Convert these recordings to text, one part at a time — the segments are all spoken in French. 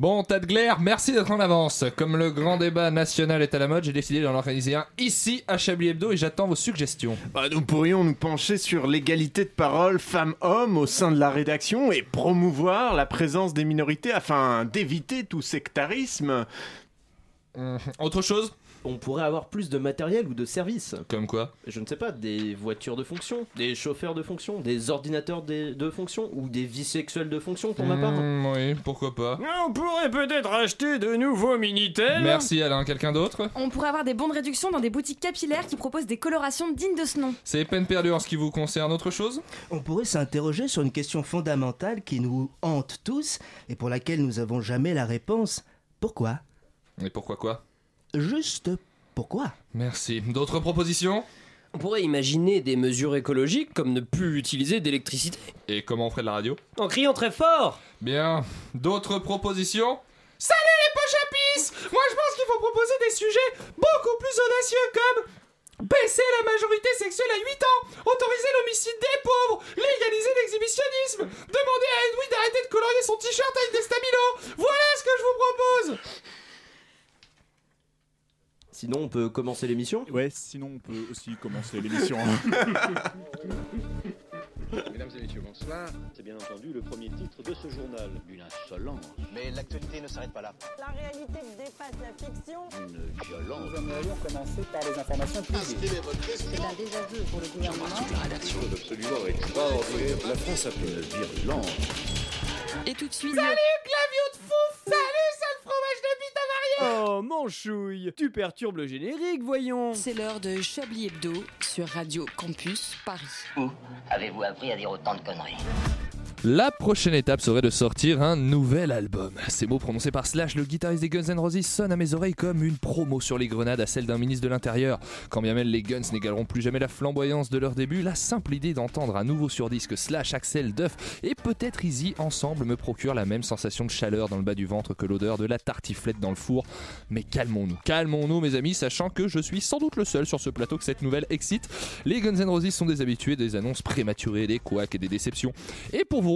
Bon, tas de glaire, merci d'être en avance. Comme le grand débat national est à la mode, j'ai décidé d'en organiser un ici à Chablis Hebdo et j'attends vos suggestions. Bah, nous pourrions nous pencher sur l'égalité de parole femmes-hommes au sein de la rédaction et promouvoir la présence des minorités afin d'éviter tout sectarisme. Hum, autre chose? On pourrait avoir plus de matériel ou de services. Comme quoi Je ne sais pas, des voitures de fonction, des chauffeurs de fonction, des ordinateurs de, de fonction ou des vies sexuelles de fonction pour ma part. Hum, Oui, pourquoi pas. On pourrait peut-être acheter de nouveaux Minitel. Merci Alain, quelqu'un d'autre? On pourrait avoir des bons de réduction dans des boutiques capillaires qui proposent des colorations dignes de ce nom. C'est peine perdue en ce qui vous concerne, autre chose? On pourrait s'interroger sur une question fondamentale qui nous hante tous et pour laquelle nous n'avons jamais la réponse. Pourquoi? Et pourquoi quoi? Juste pourquoi? Merci. D'autres propositions? On pourrait imaginer des mesures écologiques comme ne plus utiliser d'électricité. Et comment on ferait de la radio? En criant très fort Bien. D'autres propositions? Salut les poches à pisse Moi je pense qu'il faut proposer des sujets beaucoup plus audacieux comme baisser la majorité sexuelle à 8 ans, autoriser l'homicide des pauvres, légaliser l'exhibitionnisme, demander à Edoui d'arrêter de colorier son t-shirt avec des stabilos. Voilà ce que je vous propose Sinon, on peut commencer l'émission Ouais, sinon on peut aussi commencer l'émission. Mesdames et messieurs, bonsoir. C'est bien entendu le premier titre de ce journal. Une insolence, Mais l'actualité ne s'arrête pas là. La réalité dépasse la fiction. une violence. Nous aimerions commencer par les informations privées. C'est un désaveu pour le gouvernement. La rédaction Absolument extraordinaire. La France a fait une virulence. Et tout de suite. Clavio de fouf Salut sale fromage de bite Oh, manchouille. Tu perturbes le générique, voyons. C'est l'heure de Chablis Hebdo sur Radio Campus Paris. Où avez-vous appris à dire autant de conneries? La prochaine étape serait de sortir un nouvel album. Ces mots prononcés par Slash, le guitariste des Guns N' Roses, sonnent à mes oreilles comme une promo sur les grenades à celle d'un ministre de l'Intérieur. Quand bien même les Guns n'égaleront plus jamais la flamboyance de leur début, la simple idée d'entendre à nouveau sur disque Slash, Axel, Duff et peut-être Easy ensemble me procure la même sensation de chaleur dans le bas du ventre que l'odeur de la tartiflette dans le four. Mais calmons-nous, calmons-nous mes amis, sachant que je suis sans doute le seul sur ce plateau que cette nouvelle excite. Les Guns N' Roses sont des habitués des annonces prématurées, des couacs et des déceptions.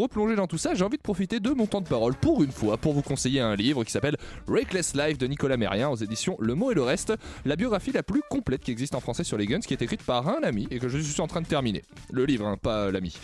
Replonger dans tout ça, j'ai envie de profiter de mon temps de parole pour une fois pour vous conseiller un livre qui s'appelle Reckless Life de Nicolas Mérien aux éditions Le Mot et le Reste, la biographie la plus complète qui existe en français sur les Guns, qui est écrite par un ami et que je suis en train de terminer. Le livre, hein, pas l'ami.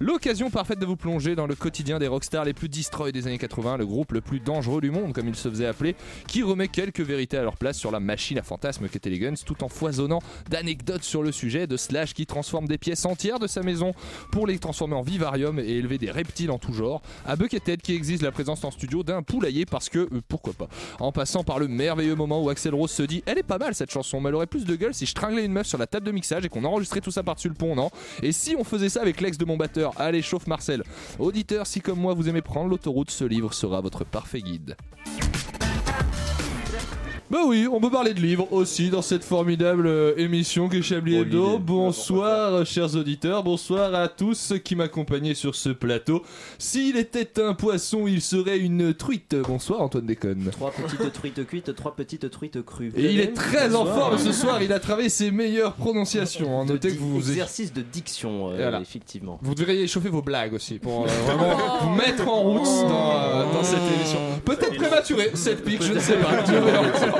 L'occasion parfaite de vous plonger dans le quotidien des rockstars les plus destroy des années 80, le groupe le plus dangereux du monde, comme il se faisait appeler, qui remet quelques vérités à leur place sur la machine à fantasmes qu'étaient les Guns, tout en foisonnant d'anecdotes sur le sujet, de Slash qui transforme des pièces entières de sa maison pour les transformer en vivarium et élever des reptiles en tout genre, à Buckethead qui exige la présence en studio d'un poulailler parce que, euh, pourquoi pas, en passant par le merveilleux moment où Axel Rose se dit elle est pas mal cette chanson, mais elle aurait plus de gueule si je stranglais une meuf sur la table de mixage et qu'on enregistrait tout ça par-dessus le pont, non? Et si on faisait ça avec l'ex de mon batteur, allez chauffe Marcel. Auditeur, si comme moi vous aimez prendre l'autoroute, ce livre sera votre parfait guide. Bah oui, on peut parler de livres aussi dans cette formidable euh, émission que Chablis Oh, Hebdo. Bonsoir euh, chers auditeurs, bonsoir à tous ceux qui m'accompagnaient sur ce plateau. S'il était un poisson, il serait une truite. Bonsoir Antoine Déconne. Trois petites truites cuites, trois petites truites crues. Et il est très en forme ce soir, il a travaillé ses meilleures prononciations. hein. Notez que vous, Exercice de diction, euh, Voilà. effectivement. vous devriez échauffer vos blagues aussi pour euh, vraiment vous mettre en route dans, euh, dans cette émission. Peut-être prématuré, cette pique, je ne sais pas.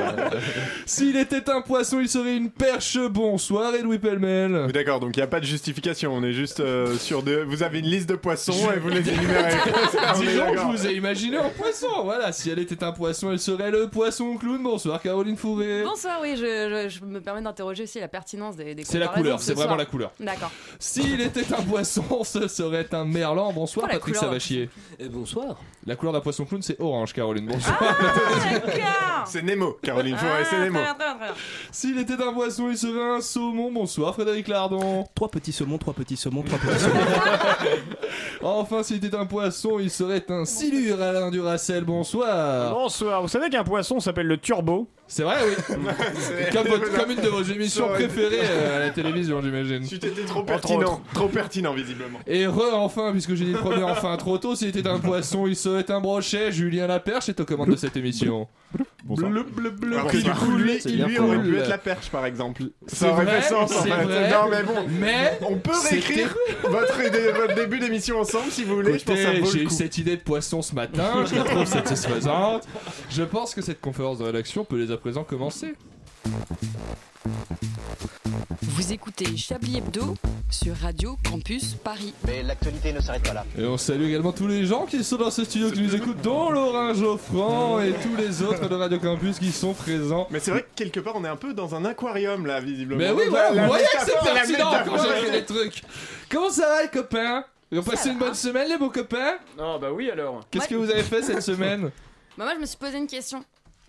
S'il était un poisson, il serait une perche. Bonsoir Edoui Pellemel. Oui, D'accord, donc il n'y a pas de justification, on est juste euh, sur de... Vous avez une liste de poissons et vous les énumérez. On est Disons que je d'accord. vous ai imaginé en poisson. Voilà, si elle était un poisson, elle serait le poisson clown. Bonsoir Caroline Fourré. Bonsoir, oui, je, je- je me permets d'interroger aussi la pertinence des, des C'est la comparaisons couleur, ce c'est vraiment soir. la couleur. D'accord. S'il était un poisson, ce serait un merlan. Bonsoir Oh, la Patrick couleur. Savachier. Et bonsoir. La couleur d'un poisson clown, c'est orange, Caroline. Bonsoir. D'accord. C'est Nemo, Caroline c'est Ah, bien. S'il était un poisson, il serait un saumon. Bonsoir Frédéric Lardon. Trois petits saumons, trois petits saumons, trois petits saumons. Enfin, s'il était un poisson, il serait un silure Alain Duracel. Bonsoir. Bonsoir, vous savez qu'un poisson s'appelle le turbo? C'est vrai, oui. comme, votre- comme une de vos émissions préférées euh, à la télévision, j'imagine. Tu t'étais trop pertinent, trop pertinent visiblement. Et re, enfin, puisque j'ai dit le premier enfin trop tôt, s'il était un poisson, il serait un brochet. Julien Laperche est aux commandes de cette émission. Bleu, bleu, bleu. Alors que du coup, lui, C'est lui aurait pu être la perche, par exemple. C'est Ça aurait vrai, fait sens, en fait. vrai. Non, mais bon. Mais On peut réécrire votre, idée- votre début d'émission ensemble, si vous voulez. je pense que j'ai eu cette idée de poisson ce matin, je la trouve satisfaisante. Je pense que cette conférence de rédaction peut dès à présent commencer. Vous écoutez Chablis Hebdo sur Radio Campus Paris. Mais l'actualité ne s'arrête pas là. Et on salue également tous les gens qui sont dans ce studio qui nous écoutent, dont Laurent Geoffrand et tous les autres de Radio Campus qui sont présents. Mais c'est vrai que quelque part, on est un peu dans un aquarium, là, visiblement. Mais oui, voilà, vous voyez que c'est pertinent quand j'ai fait des trucs. Comment ça va les copains? Vous avez passé une bonne semaine les beaux copains? Non, bah oui alors. Qu'est-ce que vous avez fait cette semaine? Bah, moi, je me suis posé une question.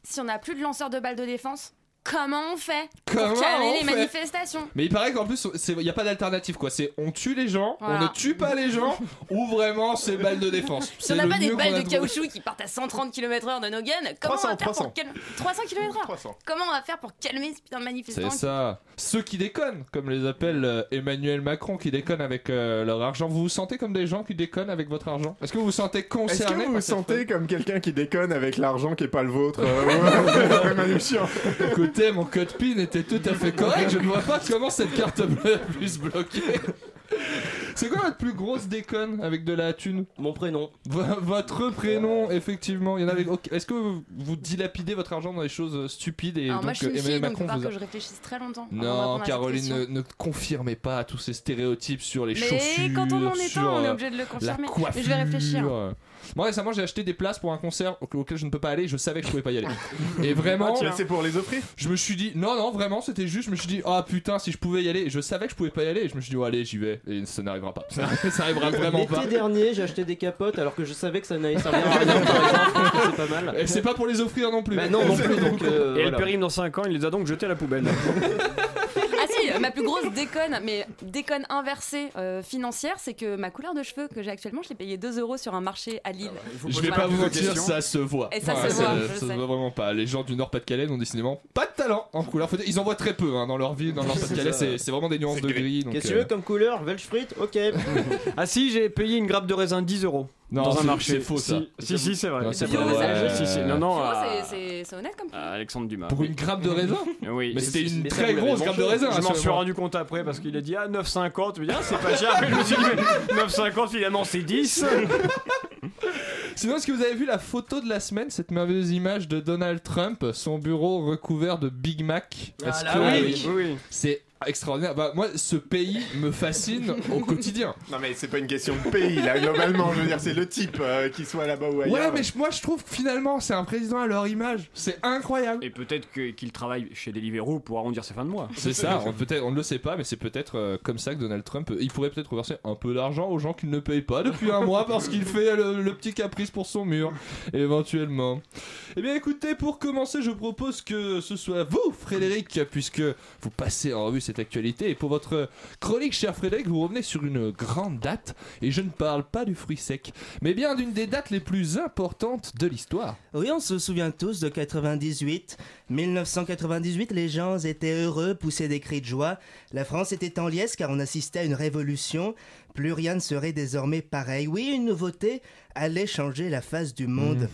Si on n'a plus de lanceurs de balles de défense, comment on fait Comment pour calmer les fait manifestations Mais il paraît qu'en plus, il n'y a pas d'alternative quoi. C'est on tue les gens, on ne tue pas les gens, ou vraiment c'est balle de défense. Si C'est on n'a pas des balles de caoutchouc qui partent à 130 km/h de nos guns, comment 300, on va faire 300. pour calmer 300 km/h Comment on va faire pour calmer ce putain de manifestant C'est ça. Ceux qui déconnent, comme les appelle euh, Emmanuel Macron, qui déconnent avec euh, leur argent. Vous vous sentez comme des gens qui déconnent avec votre argent? Est-ce que vous vous sentez Est-ce concerné que vous vous sentez comme quelqu'un qui déconne avec l'argent qui est pas le vôtre? Euh, ouais, Chiant. Écoutez, mon code PIN était tout à fait correct. Je ne vois pas comment cette carte bleue a pu se bloquer. C'est quoi votre plus grosse déconne avec de la thune? Mon prénom. V- votre prénom, effectivement. Il y en avait. ok. Est-ce que vous, vous dilapidez votre argent dans des choses euh, stupides et Alors donc moi je suis euh, une Emmanuel fille donc Macron il faut vous a- que je réfléchisse très longtemps. avant de Non, répondre à cette Caroline, question. ne, ne confirmez pas tous ces stéréotypes sur les Mais chaussures. quand on en est sur, un, on est euh, obligé de le confirmer. La coiffure. Mais je vais réfléchir. Moi récemment j'ai acheté des places pour un concert au- auquel je ne peux pas aller, je savais que je pouvais pas y aller. Et vraiment, Mais c'est pour les offrir? je me suis dit, non, non, vraiment, c'était juste, je me suis dit, ah putain, si je pouvais y aller, je savais que je pouvais pas y aller, et je me suis dit, oh, allez, j'y vais, et ça n'arrivera pas. ça arrivera vraiment pas. L'été dernier, j'ai acheté des capotes alors que je savais que ça n'allait servir à rien. C'est pas mal. Et c'est pas pour les offrir non plus. Bah non, non plus. Donc, euh, Et voilà. elle périme dans 5 ans, il les a donc jetés à la poubelle. Ma plus grosse déconne, mais déconne inversée euh, financière, c'est que ma couleur de cheveux que j'ai actuellement, je l'ai payé 2 euros sur un marché à Lille. Je vais pas vous mentir, ça se voit. Et ça se voit, ça se voit vraiment pas. Les gens du Nord-Pas-de-Calais n'ont décidément pas de talent en couleur. Ils en voient très peu hein, dans leur vie, dans le Nord-Pas-de-Calais, C'est vraiment des nuances de gris. Qu'est-ce que tu euh, veux comme couleur? Welshfrit Ok. ah si, j'ai payé une grappe de raisin 10 euros. Non, dans un c'est- marché. c'est faux, ça. Si, si, c'est vrai. Non, c'est non, c'est- honnête comme Alexandre Dumas. Pour une grappe de raisin Oui. Mais c'était une très grosse grappe de raisin. Je m'en suis rendu compte après parce qu'il a dit ah 9,50 je me dis ah c'est pas cher mais je me suis dit mais 9,50 finalement c'est 10 Sinon, est-ce que vous avez vu la photo de la semaine, cette merveilleuse image de Donald Trump, son bureau recouvert de Big Mac? Là, que oui. oui oui c'est extraordinaire Bah, moi, ce pays me fascine au quotidien. Non, mais c'est pas une question de pays, là, globalement. Je veux dire, c'est le type euh, qui soit là-bas ou ailleurs. Ouais, mais je- moi, je trouve que finalement, c'est un président à leur image. C'est incroyable. et peut-être que- qu'il travaille chez Deliveroo pour arrondir ses fins de mois C'est ça, on, peut-être, on ne le sait pas, mais c'est peut-être euh, comme ça que Donald Trump, euh, il pourrait peut-être reverser un peu d'argent aux gens qu'il ne paye pas depuis un mois parce qu'il fait le, le petit caprice pour son mur, éventuellement. Eh bien écoutez, pour commencer, je propose que ce soit vous, Frédéric, puisque vous passez en revue cette actualité, et pour votre chronique, cher Frédéric, vous revenez sur une grande date, et je ne parle pas du fruit sec, mais bien d'une des dates les plus importantes de l'histoire. Oui, on se souvient tous de 98. 1998, les gens étaient heureux, poussaient des cris de joie. La France était en liesse car on assistait à une révolution. Plus rien ne serait désormais pareil. Oui, une nouveauté allait changer la face du monde.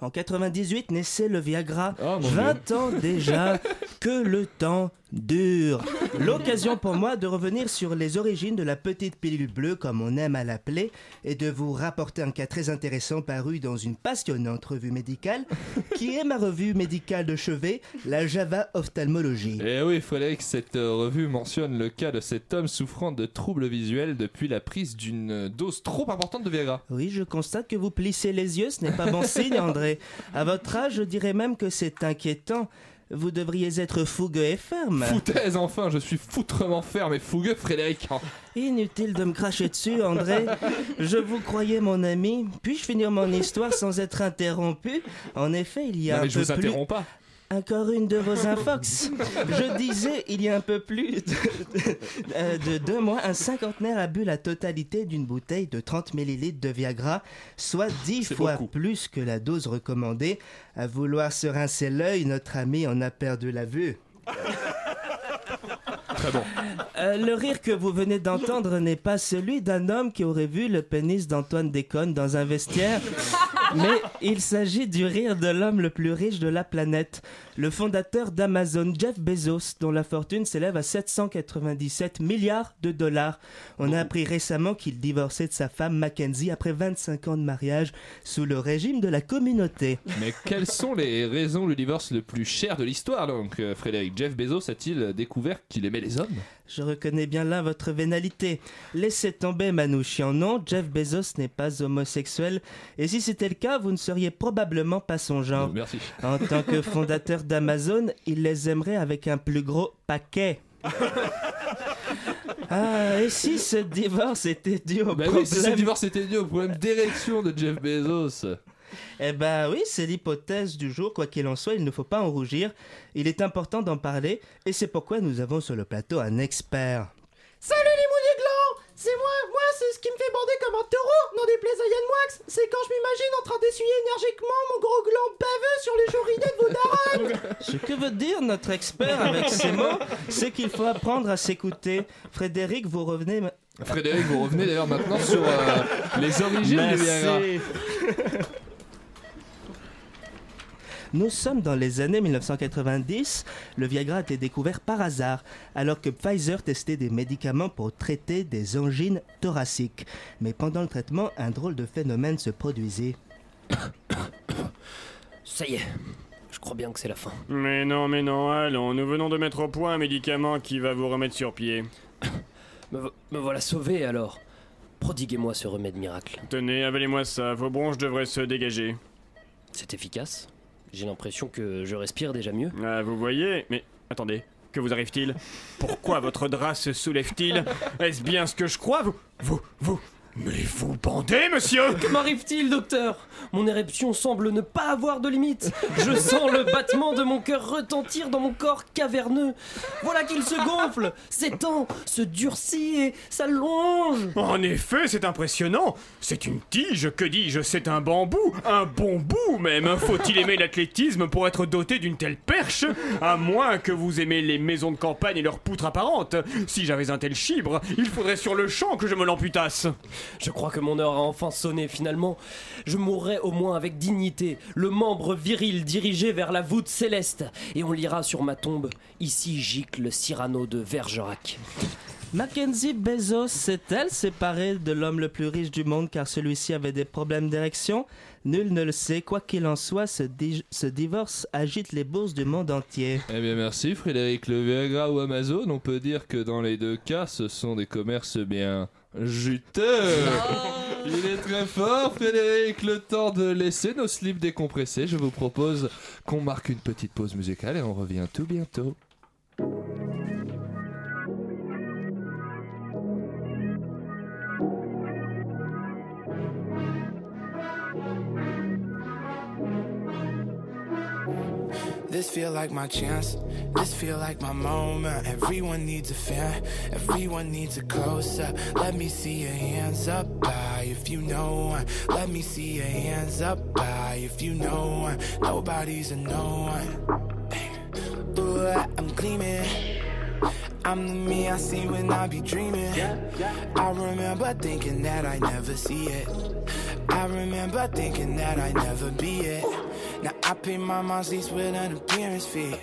En 98 naissait le Viagra. Oh, mon 20 ans déjà, que le temps dure. L'occasion pour moi de revenir sur les origines de la petite pilule bleue, comme on aime à l'appeler, et de vous rapporter un cas très intéressant paru dans une passionnante revue médicale, qui est ma revue médicale de chevet, la Java Ophtalmologie. Eh oui, Frédéric, cette euh, revue mentionne le cas de cet homme souffrant de troubles visuels depuis la prise d'une dose trop importante de Viagra. Oui, je constate que vous plissez les yeux, ce n'est pas bon signe, André. À votre âge, je dirais même que c'est inquiétant. Vous devriez être fougueux et ferme. Foutaise, enfin, je suis foutrement ferme et fougueux, Frédéric. Inutile de me cracher dessus, André. Je vous croyais mon ami. Puis-je finir mon histoire sans être interrompu? En effet, il y a Non, un mais je vous plus... interromps pas. Encore une de vos infox. Je disais, il y a un peu plus de, de deux mois, un cinquantenaire a bu la totalité d'une bouteille de 30 ml de Viagra, soit 10 C'est fois beaucoup. plus que la dose recommandée. À vouloir se rincer l'œil, notre ami en a perdu la vue. Très bon. Euh, le rire que vous venez d'entendre n'est pas celui d'un homme qui aurait vu le pénis d'Antoine Déconne dans un vestiaire. Mais il s'agit du rire de l'homme le plus riche de la planète, le fondateur d'Amazon, Jeff Bezos, dont la fortune s'élève à 797 milliards de dollars. On a appris récemment qu'il divorçait de sa femme Mackenzie après 25 ans de mariage sous le régime de la communauté. Mais quelles sont les raisons du divorce le plus cher de l'histoire donc euh, Frédéric? Jeff Bezos a-t-il découvert qu'il aimait les hommes? Je reconnais bien là votre vénalité. Laissez tomber Manouchian, non, Jeff Bezos n'est pas homosexuel, et si c'était le cas, vous ne seriez probablement pas son genre. Merci. En tant que fondateur d'Amazon, il les aimerait avec un plus gros paquet. Ah, et si ce divorce était dû au Bah problème... oui, si ce divorce était dû au problème d'érection de Jeff Bezos? Eh ben oui, c'est l'hypothèse du jour. Quoi qu'il en soit, il ne faut pas en rougir. Il est important d'en parler, et c'est pourquoi nous avons sur le plateau un expert. Salut les mouillés glands C'est moi, moi c'est ce qui me fait bander comme un taureau, n'en déplaise à Yann Wax C'est quand je m'imagine en train d'essuyer énergiquement mon gros gland baveux sur les jorinets de vos darons Ce que veut dire notre expert avec ces mots, c'est qu'il faut apprendre à s'écouter. Frédéric, vous revenez... Frédéric, vous revenez d'ailleurs maintenant sur euh, les origines du Viagra. Nous sommes dans les années 1990. Le Viagra a été découvert par hasard, alors que Pfizer testait des médicaments pour traiter des angines thoraciques. Mais pendant le traitement, un drôle de phénomène se produisait. Ça y est, je crois bien que c'est la fin. Mais non, mais non, allons, nous venons de mettre au point un médicament qui va vous remettre sur pied. Me, vo- me voilà sauvé alors. Prodiguez-moi ce remède miracle. Tenez, avalez-moi ça, vos bronches devraient se dégager. C'est efficace? J'ai l'impression que je respire déjà mieux. Ah, vous voyez Mais attendez, que vous arrive-t-il? Pourquoi votre drap se soulève-t-il? Est-ce bien ce que je crois? Vous, vous, vous Mais vous bandez, monsieur Que m'arrive-t-il, docteur Mon éruption semble ne pas avoir de limite. Je sens le battement de mon cœur retentir dans mon corps caverneux. Voilà qu'il se gonfle, s'étend, se durcit et s'allonge. En effet, c'est impressionnant. C'est une tige, que dis-je C'est un bambou, un bon bout même. Faut-il aimer l'athlétisme pour être doté d'une telle perche? À moins que vous aimez les maisons de campagne et leurs poutres apparentes. Si j'avais un tel chibre, il faudrait sur le champ que je me l'amputasse. Je crois que mon heure a enfin sonné finalement. Je mourrai au moins avec dignité, le membre viril dirigé vers la voûte céleste. Et on lira sur ma tombe Ici gicle Cyrano de Bergerac. Mackenzie Bezos s'est-elle séparée de l'homme le plus riche du monde car celui-ci avait des problèmes d'érection? Nul ne le sait. Quoi qu'il en soit, ce, di- ce divorce agite les bourses du monde entier. Eh bien merci Frédéric, le Viagra ou Amazon, on peut dire que dans les deux cas, ce sont des commerces bien juteux. Il est très fort Frédéric, le temps de laisser nos slips décompressés, je vous propose qu'on marque une petite pause musicale et on revient tout bientôt. This feel like my chance. This feel like my moment. Everyone needs a fan. Everyone needs a close up. Let me see your hands up high if you know one. Let me see your hands up high if you know one. Nobody's a no one. Ooh, I'm gleaming. I'm the me I see when I be dreaming. I remember thinking that I never see it. I remember thinking that I never be it. I pay my mom's lease with an appearance fee.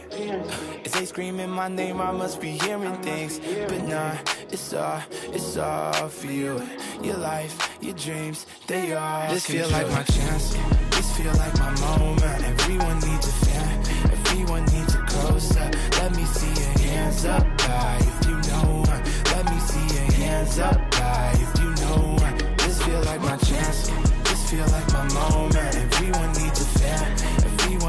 If they screaming my name, I must be hearing things. But nah, it's all, it's all for you. Your life, your dreams, they all. This feel like my chance. This feel like my moment. Everyone needs a fan. Everyone needs a close up. Let me see your hands up high if you know one. Let me see your hands up high if you know one. This feel like my chance. This feel like my moment. Everyone needs a fan.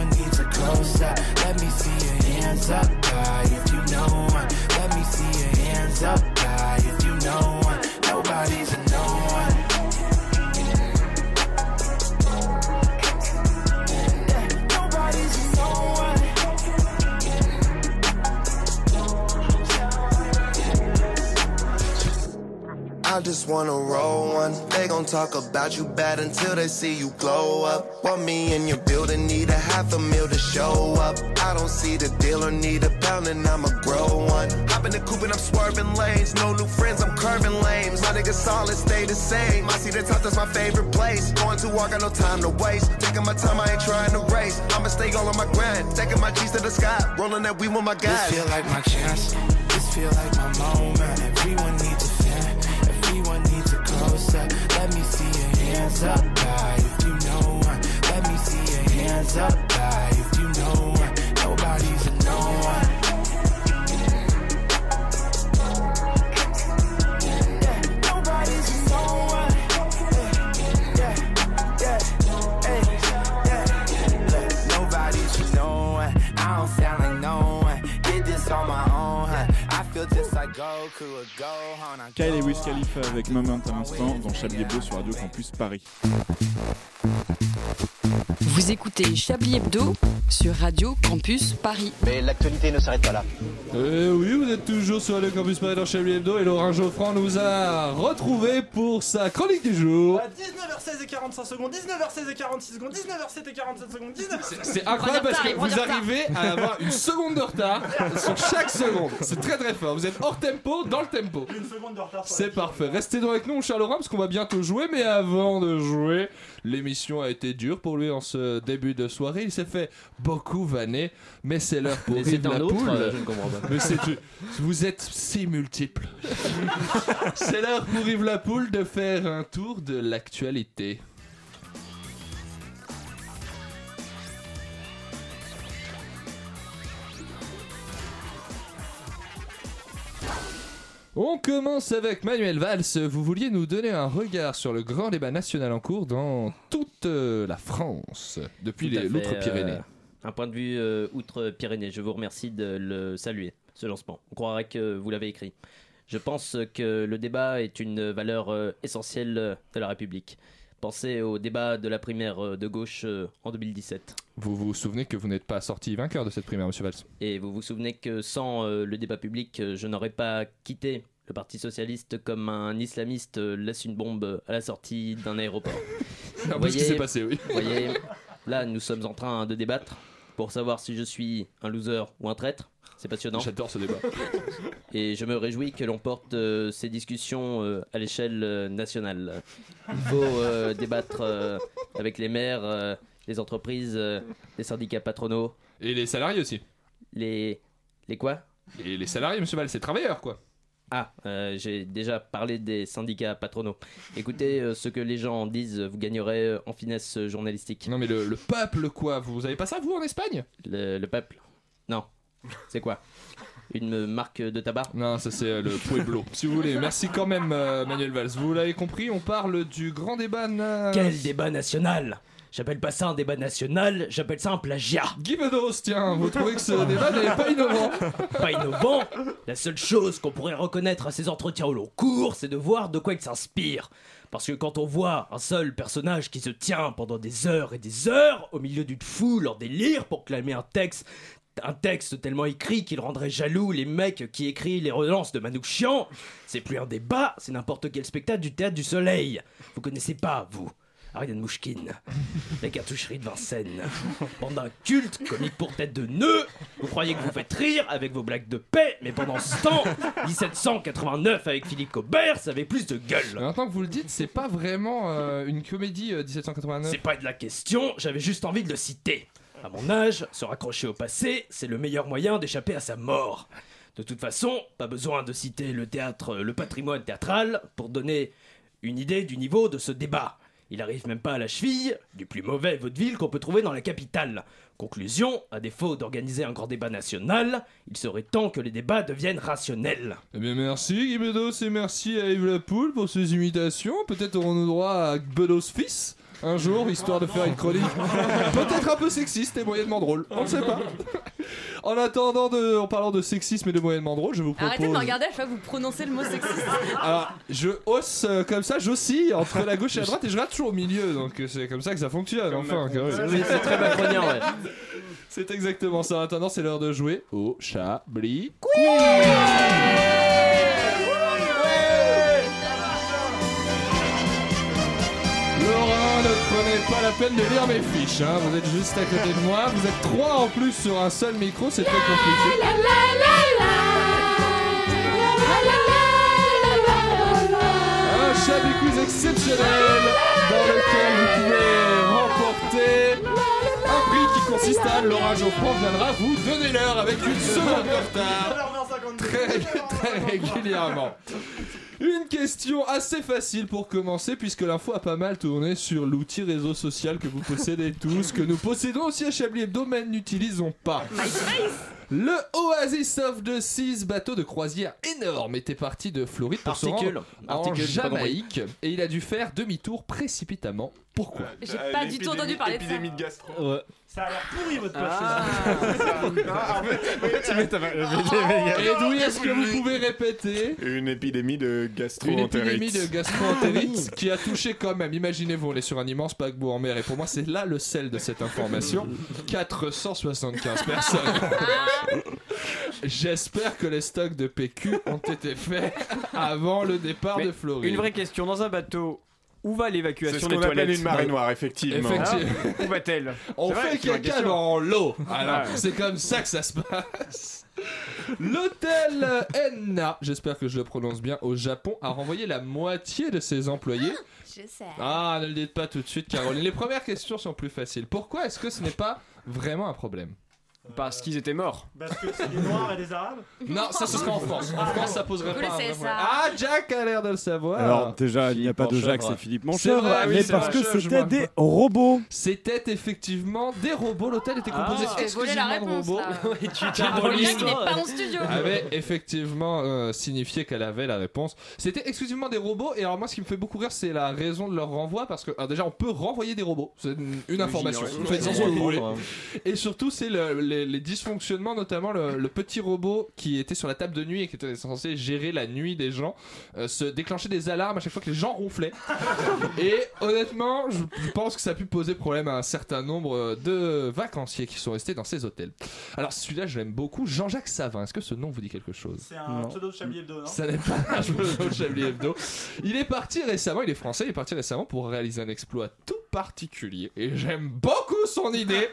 Everyone needs a close up. Let me see your hands up high if you know one. Let me see your hands up high if you know I just wanna roll one. They gon' talk about you bad until they see you glow up. Want me in your building, need a half a meal to show up. I don't see the deal or need a pound, and I'ma grow one. Hop in the coupe and I'm swerving lanes. No new friends, I'm curving lanes. My niggas solid, stay the same. I see the top, that's my favorite place. Going to walk, got no time to waste. Taking my time, I ain't trying to race. I'ma stay all on my grind. Taking my cheese to the sky. Rolling that weed with my guys. This feel like my chance. This feel like my moment. Everyone needs needs up. Let me see your hands up high if you know one. Let me see your hands up high if you know one. Nobody's a no one. I don't sound like no one. This on my own, huh? I feel just Kyle et Wiz Khalifa avec Moment à l'instant dans Chablis Bleu sur Radio Campus Paris. Vous écoutez Chablis Hebdo sur Radio Campus Paris. Mais l'actualité ne s'arrête pas là. Euh, oui, vous êtes toujours sur le campus Paris dans Chablis Hebdo et Laurent Geoffrand nous a retrouvés pour sa chronique du jour. À 19h16 et 45 secondes, 19h16 et 46 secondes, 19h07 et 47 secondes, 19h. C'est incroyable parce que vous arrivez à avoir une seconde de retard sur chaque seconde. C'est très très fort. Vous êtes hors tempo dans le tempo. Une seconde de retard. sur C'est parfait. Restez donc avec nous, cher Laurent, parce qu'on va bientôt jouer. Mais avant de jouer, l'émission a été dure pour lui en ce début de soirée. Il s'est fait beaucoup vanner, mais c'est l'heure pour Mais la autre, poule. euh, je ne comprends pas. Mais c'est- vous êtes si multiples. c'est l'heure pour Yves la poule de faire un tour de l'actualité. On commence avec Manuel Valls. Vous vouliez nous donner un regard sur le grand débat national en cours dans toute euh, la France, depuis l'outre-Pyrénées. euh, un point de vue euh, outre-Pyrénées. Je vous remercie de le saluer, ce lancement. On croirait que vous l'avez écrit. Je pense que le débat est une valeur essentielle de la République. Pensez au débat de la primaire euh, de gauche euh, en 2017. Vous vous souvenez que vous n'êtes pas sorti vainqueur de cette primaire, monsieur Valls? Et vous vous souvenez que sans euh, le débat public, je n'aurais pas quitté le Parti Socialiste comme un islamiste laisse une bombe à la sortie d'un aéroport. C'est un peu ce qui s'est passé, oui. Vous voyez, là, nous sommes en train de débattre pour savoir si je suis un loser ou un traître. C'est passionnant. J'adore ce débat. Et je me réjouis que l'on porte euh, ces discussions euh, à l'échelle euh, nationale. Il faut débattre avec les maires, les entreprises, les syndicats patronaux. Et les salariés aussi. Les. Les quoi? Et les salariés, monsieur Valls, c'est travailleurs, quoi. Ah, j'ai déjà parlé des syndicats patronaux. Écoutez ce que les gens disent, vous gagnerez en finesse journalistique. Non mais le, le peuple, quoi Vous avez pas ça, vous, en Espagne? Le, le peuple? Non. C'est quoi? Une marque de tabac? Non, ça c'est euh, le Pueblo. si vous voulez, merci quand même, euh, Manuel Valls. Vous l'avez compris, on parle du grand débat. na- Quel débat national? J'appelle pas ça un débat national, j'appelle ça un plagiat. Guy Bedos, tiens, vous trouvez que ce débat n'est pas innovant Pas innovant La seule chose qu'on pourrait reconnaître à ces entretiens au long cours, c'est de voir de quoi ils s'inspirent. Parce que quand on voit un seul personnage qui se tient pendant des heures et des heures au milieu d'une foule en délire pour clamer un texte, un texte tellement écrit qu'il rendrait jaloux les mecs qui écrivent les relances de Manouchian, c'est plus un débat, c'est n'importe quel spectacle du théâtre du soleil. Vous connaissez pas, vous Ariane Mouchkine, la cartoucherie de Vincennes, bande d'un culte, comique pour tête de nœud. Vous croyez que vous faites rire avec vos blagues de paix, mais pendant ce temps, 1789 avec Philippe Cobert, ça avait plus de gueule. Maintenant que vous le dites, c'est pas vraiment euh, une comédie euh, 1789. C'est pas de la question, j'avais juste envie de le citer. À mon âge, se raccrocher au passé, c'est le meilleur moyen d'échapper à sa mort. De toute façon, pas besoin de citer le théâtre, le patrimoine théâtral pour donner une idée du niveau de ce débat. Il arrive même pas à la cheville du plus mauvais vaudeville qu'on peut trouver dans la capitale. Conclusion, à défaut d'organiser un grand débat national, il serait temps que les débats deviennent rationnels. Eh bien merci Guy Bedos et merci à Yves Lapoule pour ses imitations. Peut-être aurons-nous droit à Bedos fils un jour, histoire de faire une chronique peut-être un peu sexiste et moyennement drôle. On ne sait pas. En attendant, de, en parlant de sexisme et de moyennement drôle, je vous propose... Arrêtez de me regarder à chaque fois que vous prononcez le mot sexiste. Alors, je hausse euh, comme ça, j'oscille entre la gauche et la droite et je rate toujours au milieu. Donc euh, c'est comme ça que ça fonctionne. Enfin, quand même. Oui, c'est très macronien, ouais. C'est exactement ça. En attendant, c'est l'heure de jouer au Chablis. N'avez pas la peine de lire mes fiches, hein. vous êtes juste à côté de moi, vous êtes trois en plus sur un seul micro, c'est très compliqué. Un Chablis Quiz exceptionnel dans lequel vous pouvez remporter un prix qui consiste à Laura Geoffroy viendra vous donner l'heure avec une seconde de retard très, très régulièrement. Une question assez facile pour commencer puisque l'info a pas mal tourné sur l'outil réseau social que vous possédez tous, que nous possédons aussi à Chablis Hebdo mais n'utilisons pas. Le Oasis of the Seas, bateau de croisière énorme, était parti de Floride pour se Articule. rendre en Articule, j'ai pas compris. Jamaïque et il a dû faire demi-tour précipitamment. Pourquoi J'ai pas du tout entendu parler de ça. Épidémie de gastro. Ça a l'air pourri votre poche. Ah, en fait, Tu mets ta main- Et d'où est-ce que vous pouvez répéter Une épidémie de Une gastro-entérite. épidémie de gastro-entérite qui a touché quand même, imaginez-vous, on est sur un immense paquebot en mer et pour moi c'est là le sel de cette information, 475 personnes. J'espère que les stocks de PQ ont été faits avant le départ Mais de Floride. Une vraie question dans un bateau. Où va C'est l'évacuation ce des qu'on appelle toilettes une marée noire, effectivement. Effectivement. Ah, Où va-t-elle On C'est vrai, fait c'est caca dans l'eau. Alors, Ouais. c'est comme ça que ça se passe. L'hôtel Enna, j'espère que je le prononce bien, au Japon, a renvoyé la moitié de ses employés. Je sais. Ah, ne le dites pas tout de suite, Caroline. Les premières questions sont plus faciles. Pourquoi est-ce que ce n'est pas vraiment un problème? Parce qu'ils étaient morts. Parce que c'est des noirs et des arabes Non, ça ce serait en France. En France, ça poserait pas un vrai problème. Ah, Jack a l'air de le savoir. Alors déjà, il n'y a pas de Philippe Jacques, Manchevre. c'est Philippe C'est Manchevre, vrai, oui, mais c'est parce vrai. que Je- c'était des robots. C'était effectivement des robots. L'hôtel était composé Ah. Voler la exclusivement de réponse robots. là. Et tu Caroline Le mec, il est pas en studio. avait effectivement euh, signifié qu'elle avait la réponse. C'était exclusivement des robots et alors moi ce qui me fait beaucoup rire c'est la raison de leur renvoi parce que alors déjà on peut renvoyer des robots, c'est une, une information. En ce que vous voulez. Et surtout c'est le- les, les dysfonctionnements notamment le, le petit robot qui était sur la table de nuit et qui était censé gérer la nuit des gens euh, se déclenchait des alarmes à chaque fois que les gens ronflaient. et honnêtement je, je pense que ça a pu poser problème à un certain nombre de vacanciers qui sont restés dans ces hôtels. Alors celui-là je l'aime beaucoup, Jean-Jacques Savin, est-ce que ce nom vous dit quelque chose? C'est un pseudo de Chablis Hebdo, non? Ça n'est pas un jeu de Chablis Hebdo. Il est parti récemment, il est français, il est parti récemment pour réaliser un exploit tout particulier. Et j'aime beaucoup son idée.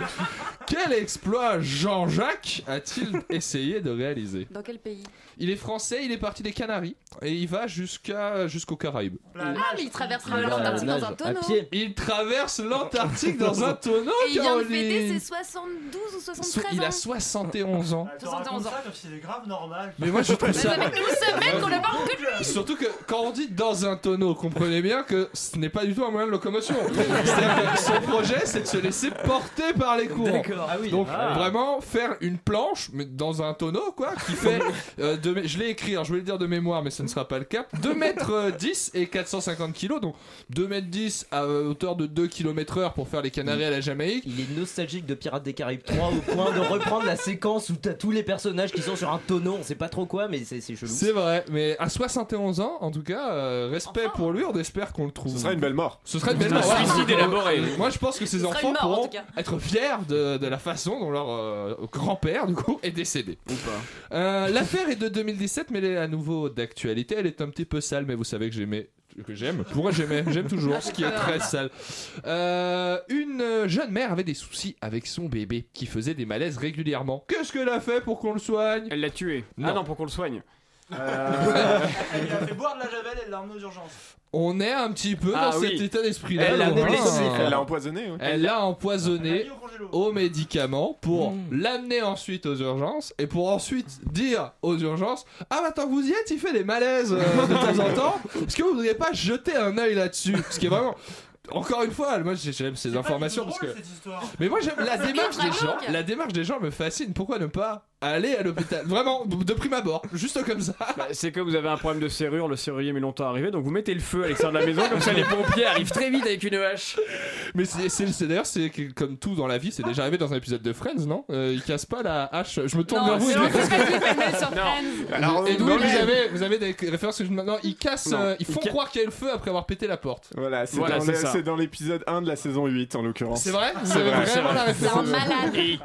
Quel exploit Jean-Jacques a-t-il essayé de réaliser Dans quel pays? Il est français, il est parti des Canaries et il va jusqu'à jusqu'aux Caraïbes. Ah, mais il traversera Il l'Antarctique dans un tonneau. pied. Il traverse l'Antarctique dans un tonneau, Et il vient de fêter ses 72 ou So- 73 Il a 71 ans. Elle te 71 raconte ans. c'était grave normal. Mais moi je trouve Mais ça. avec nous, ce mec, on le parle que de lui. Surtout que quand on dit dans un tonneau, comprenez bien que ce n'est pas du tout un moyen de locomotion. C'est-à-dire que son projet, c'est de se laisser porter par les courants. D'accord. Ah oui. Donc Ah. Vraiment faire une planche, mais dans un tonneau quoi, qui fait, euh, de je l'ai écrit, alors je vais le dire de mémoire, mais ce ne sera pas le cas, 2 mètres euh, 10 et 450 kilos, donc 2 mètres 10 à euh, hauteur de 2 km heure pour faire les Canaries à la Jamaïque. Il est nostalgique de Pirates des Caraïbes 3 au point de reprendre la séquence où t'as tous les personnages qui sont sur un tonneau, on sait pas trop quoi, mais c'est c'est chelou. C'est vrai, mais à 71 ans, en tout cas, euh, respect pour lui, on espère qu'on le trouve. Ce serait une belle mort. Ce serait une belle un mort. ouais. suicide élaboré. Moi, je pense que ces Ce enfants mort, pourront être fiers de, de la façon dont leur euh, grand-père, du coup, est décédé. Ou pas. Euh, L'affaire est de 2017, mais elle est à nouveau d'actualité. Elle est un petit peu sale, mais vous savez que j'aimais. Que j'aime. Pourquoi j'aimais J'aime toujours, ce qui est très sale. Euh, une jeune mère avait des soucis avec son bébé qui faisait des malaises régulièrement. Qu'est-ce qu'elle a fait pour qu'on le soigne? Elle l'a tué. Non. Ah non, pour qu'on le soigne. Elle lui a fait boire de la javel et elle l'a emmené aux urgences. On est un petit peu Ah dans oui. cet état d'esprit-là. Elle l'a Laurent. blessé, Elle l'a empoisonné. Elle l'a Elle l'a empoisonné mis au congélo. aux médicaments pour Mmh. l'amener ensuite aux urgences et pour ensuite dire aux urgences Ah, bah tant que vous y êtes, il fait des malaises euh, de temps en temps. Est-ce que vous voudriez pas jeter un œil là-dessus? Ce qui est vraiment. Encore une fois, moi j'ai- j'aime ces C'est pas informations du tout parce que. drôle, cette histoire. Mais moi j'aime la démarche des gens. La démarche des gens me fascine. Pourquoi ne pas aller à l'hôpital Vraiment, de prime abord, juste comme ça. Bah, c'est que vous avez un problème de serrure, le serrurier met longtemps à arriver, donc vous mettez le feu à l'extérieur de la maison, comme ça les pompiers arrivent très vite avec une hache. Mais c'est c'est- c'est- d'ailleurs, c'est comme tout dans la vie, c'est déjà arrivé dans un épisode de Friends, non? Euh, Ils cassent pas la hache. Je me tourne Non, vers vous. c'est un peu pas sur Non. Friends. Alors, Et on- vous avez, vous avez des références que je maintenant ils cassent, Non. euh, ils font ca- croire qu'il y a le feu après avoir pété la porte. Voilà, c'est Voilà, dans, c'est le- ça. c'est dans l'épisode 1 de la saison 8 en l'occurrence. C'est vrai? C'est Vous vrai, vraiment c'est la. C'est référence.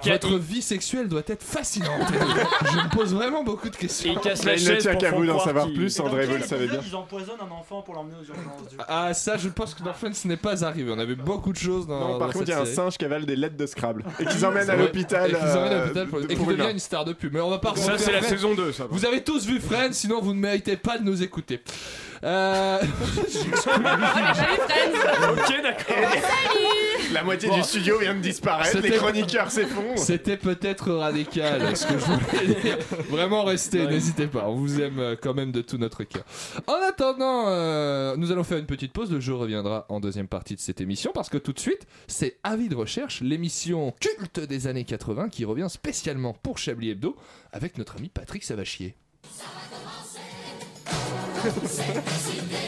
il Votre vie sexuelle doit être fascinante. Je me pose vraiment beaucoup de questions. Il casse Mais la il ne chaise tient pour qu'à vous d'en savoir plus, André, vous le savez bien. Ils empoisonnent un enfant pour l'emmener aux urgences. Ah ça je pense que dans Friends ce n'est pas arrivé, on avait beaucoup de choses dans Non, par contre, il y a un singe qui avale des lettres de Scrabble et qu'ils emmènent à l'hôpital. Et qu'ils emmènent à l'hôpital et qui devient une star de pub. Mais on va pas Ça, c'est la saison 2, ça. Vous avez tous vu Friends, sinon vous ne méritez pas de nous écouter. Euh... Ok, d'accord. La moitié Bon. du studio vient de disparaître, C'était- les chroniqueurs s'effondrent. C'était peut-être radical, ce que je voulais dire. Vraiment restez, n'hésitez pas, on vous aime euh, quand même de tout notre cœur. En attendant, euh, nous allons faire une petite pause, le jeu reviendra en deuxième partie de cette émission, parce que tout de suite, c'est Avis de recherche, l'émission culte des années 80 qui revient spécialement pour Chablis Hebdo avec notre ami Patrick Savachier. せいかせいで!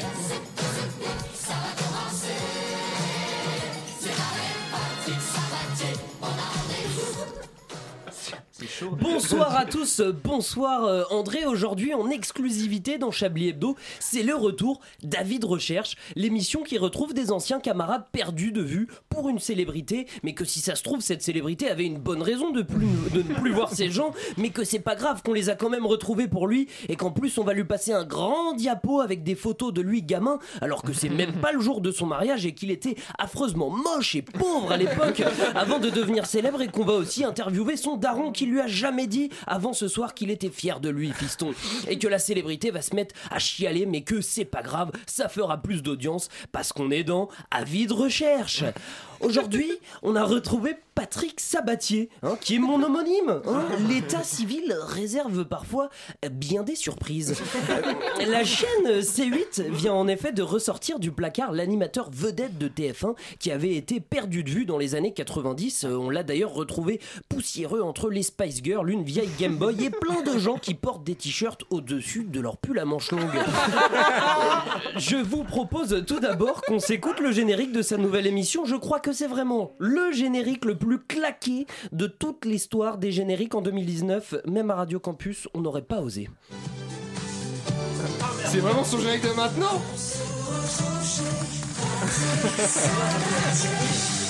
Bonsoir à tous, bonsoir euh, André. Aujourd'hui en exclusivité dans Chablis Hebdo, c'est le retour David Recherche, l'émission qui retrouve des anciens camarades perdus de vue pour une célébrité, mais que si ça se trouve cette célébrité avait une bonne raison de, plus, de ne plus voir ces gens, mais que c'est pas grave qu'on les a quand même retrouvés pour lui et qu'en plus on va lui passer un grand diapo avec des photos de lui gamin, alors que c'est même pas le jour de son mariage et qu'il était affreusement moche et pauvre à l'époque avant de devenir célèbre et qu'on va aussi interviewer son daron qui lui a jamais dit avant ce soir qu'il était fier de lui, fiston. Et que la célébrité va se mettre à chialer, mais que c'est pas grave, ça fera plus d'audience parce qu'on est dans Avis de recherche. Aujourd'hui, on a retrouvé Patrick Sabatier, hein, qui est mon homonyme. hein. L'état civil réserve parfois bien des surprises. Euh, La chaîne C8 vient en effet de ressortir du placard l'animateur vedette de TF1 qui avait été perdu de vue dans les années 90. Euh, On l'a d'ailleurs retrouvé poussiéreux entre les Spice Girls, une vieille Game Boy et plein de gens qui portent des t-shirts au-dessus de leur pull à manches longues. Je vous propose tout d'abord qu'on s'écoute le générique de sa nouvelle émission. Je crois que c'est vraiment le générique le plus claqué de toute l'histoire des génériques en 2019. Même à Radio Campus, on n'aurait pas osé. C'est vraiment son générique de maintenant?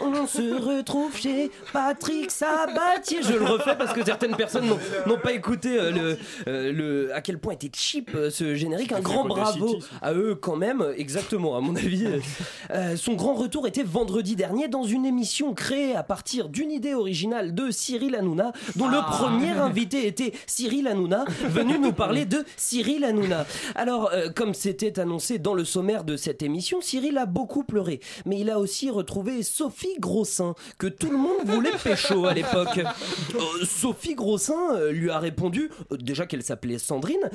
On se retrouve chez Patrick Sabatier. Je le refais parce que certaines personnes n'ont- pas écouté euh, le, euh, le- à quel point était cheap euh, ce générique. Un grand bravo à eux quand même, exactement à mon avis. Euh, son grand retour était vendredi dernier dans une émission créée à partir d'une idée originale de Cyril Hanouna, dont le premier invité était Cyril Hanouna, venu nous parler de Cyril Hanouna. Alors, euh, comme c'était annoncé dans le sommaire de cette émission, Cyril a beaucoup pleuré, mais il a aussi retrouvé Sophie Grossin, que tout le monde voulait pécho à l'époque. Euh, Sophie Grossin euh, lui a répondu, euh, déjà qu'elle s'appelait Sandrine,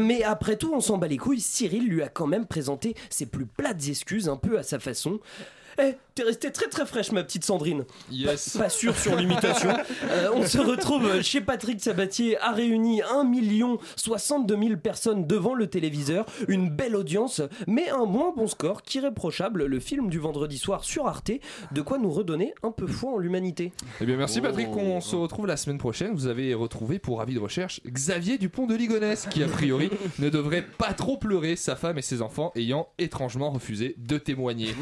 mais après tout, on s'en bat les couilles, Cyril lui a quand même présenté ses plus plates excuses, un peu à sa façon. Eh, t'es restée très très fraîche, ma petite Sandrine. Yes. Pas, pas sûr sur l'imitation. Euh, on se retrouve chez Patrick Sabatier, a réuni 1 million 62 000 personnes devant le téléviseur. Une belle audience, mais un moins bon score qu'irréprochable, le film du vendredi soir sur Arte. De quoi nous redonner un peu foi en l'humanité. Eh bien merci Patrick, Oh. on se retrouve la semaine prochaine. Vous avez retrouvé pour avis de recherche Xavier Dupont de Ligonnès qui a priori ne devrait pas trop pleurer, sa femme et ses enfants ayant étrangement refusé de témoigner.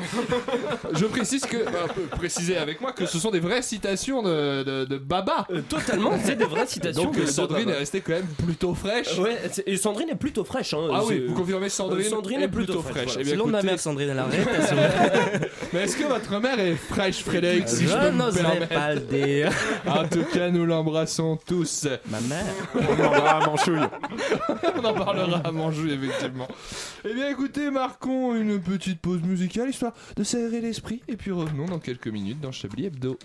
Je précise que, bah, on peut préciser avec moi que ce sont des vraies citations de, de- de Baba. totalement, c'est des vraies citations Donc de- de Sandrine Baba. est restée quand même plutôt fraîche. Ouais, c'est- et Sandrine est plutôt fraîche. hein. Ah oui, C'est- vous confirmez Sandrine, Euh, Sandrine est est plutôt plutôt fraîche. fraîche. voilà. Eh bien, Selon ma écoutez- mère Sandrine, elle arrête. Mais est-ce que votre mère est fraîche, Frédéric si je, Je n'oserais pas le dire. En tout cas, nous l'embrassons tous. Ma mère. On demandera à Manchouille. On en parlera à manger, effectivement. Eh bien, écoutez, marquons une petite pause musicale histoire de serrer l'esprit. Et puis revenons dans quelques minutes dans Chablis Hebdo.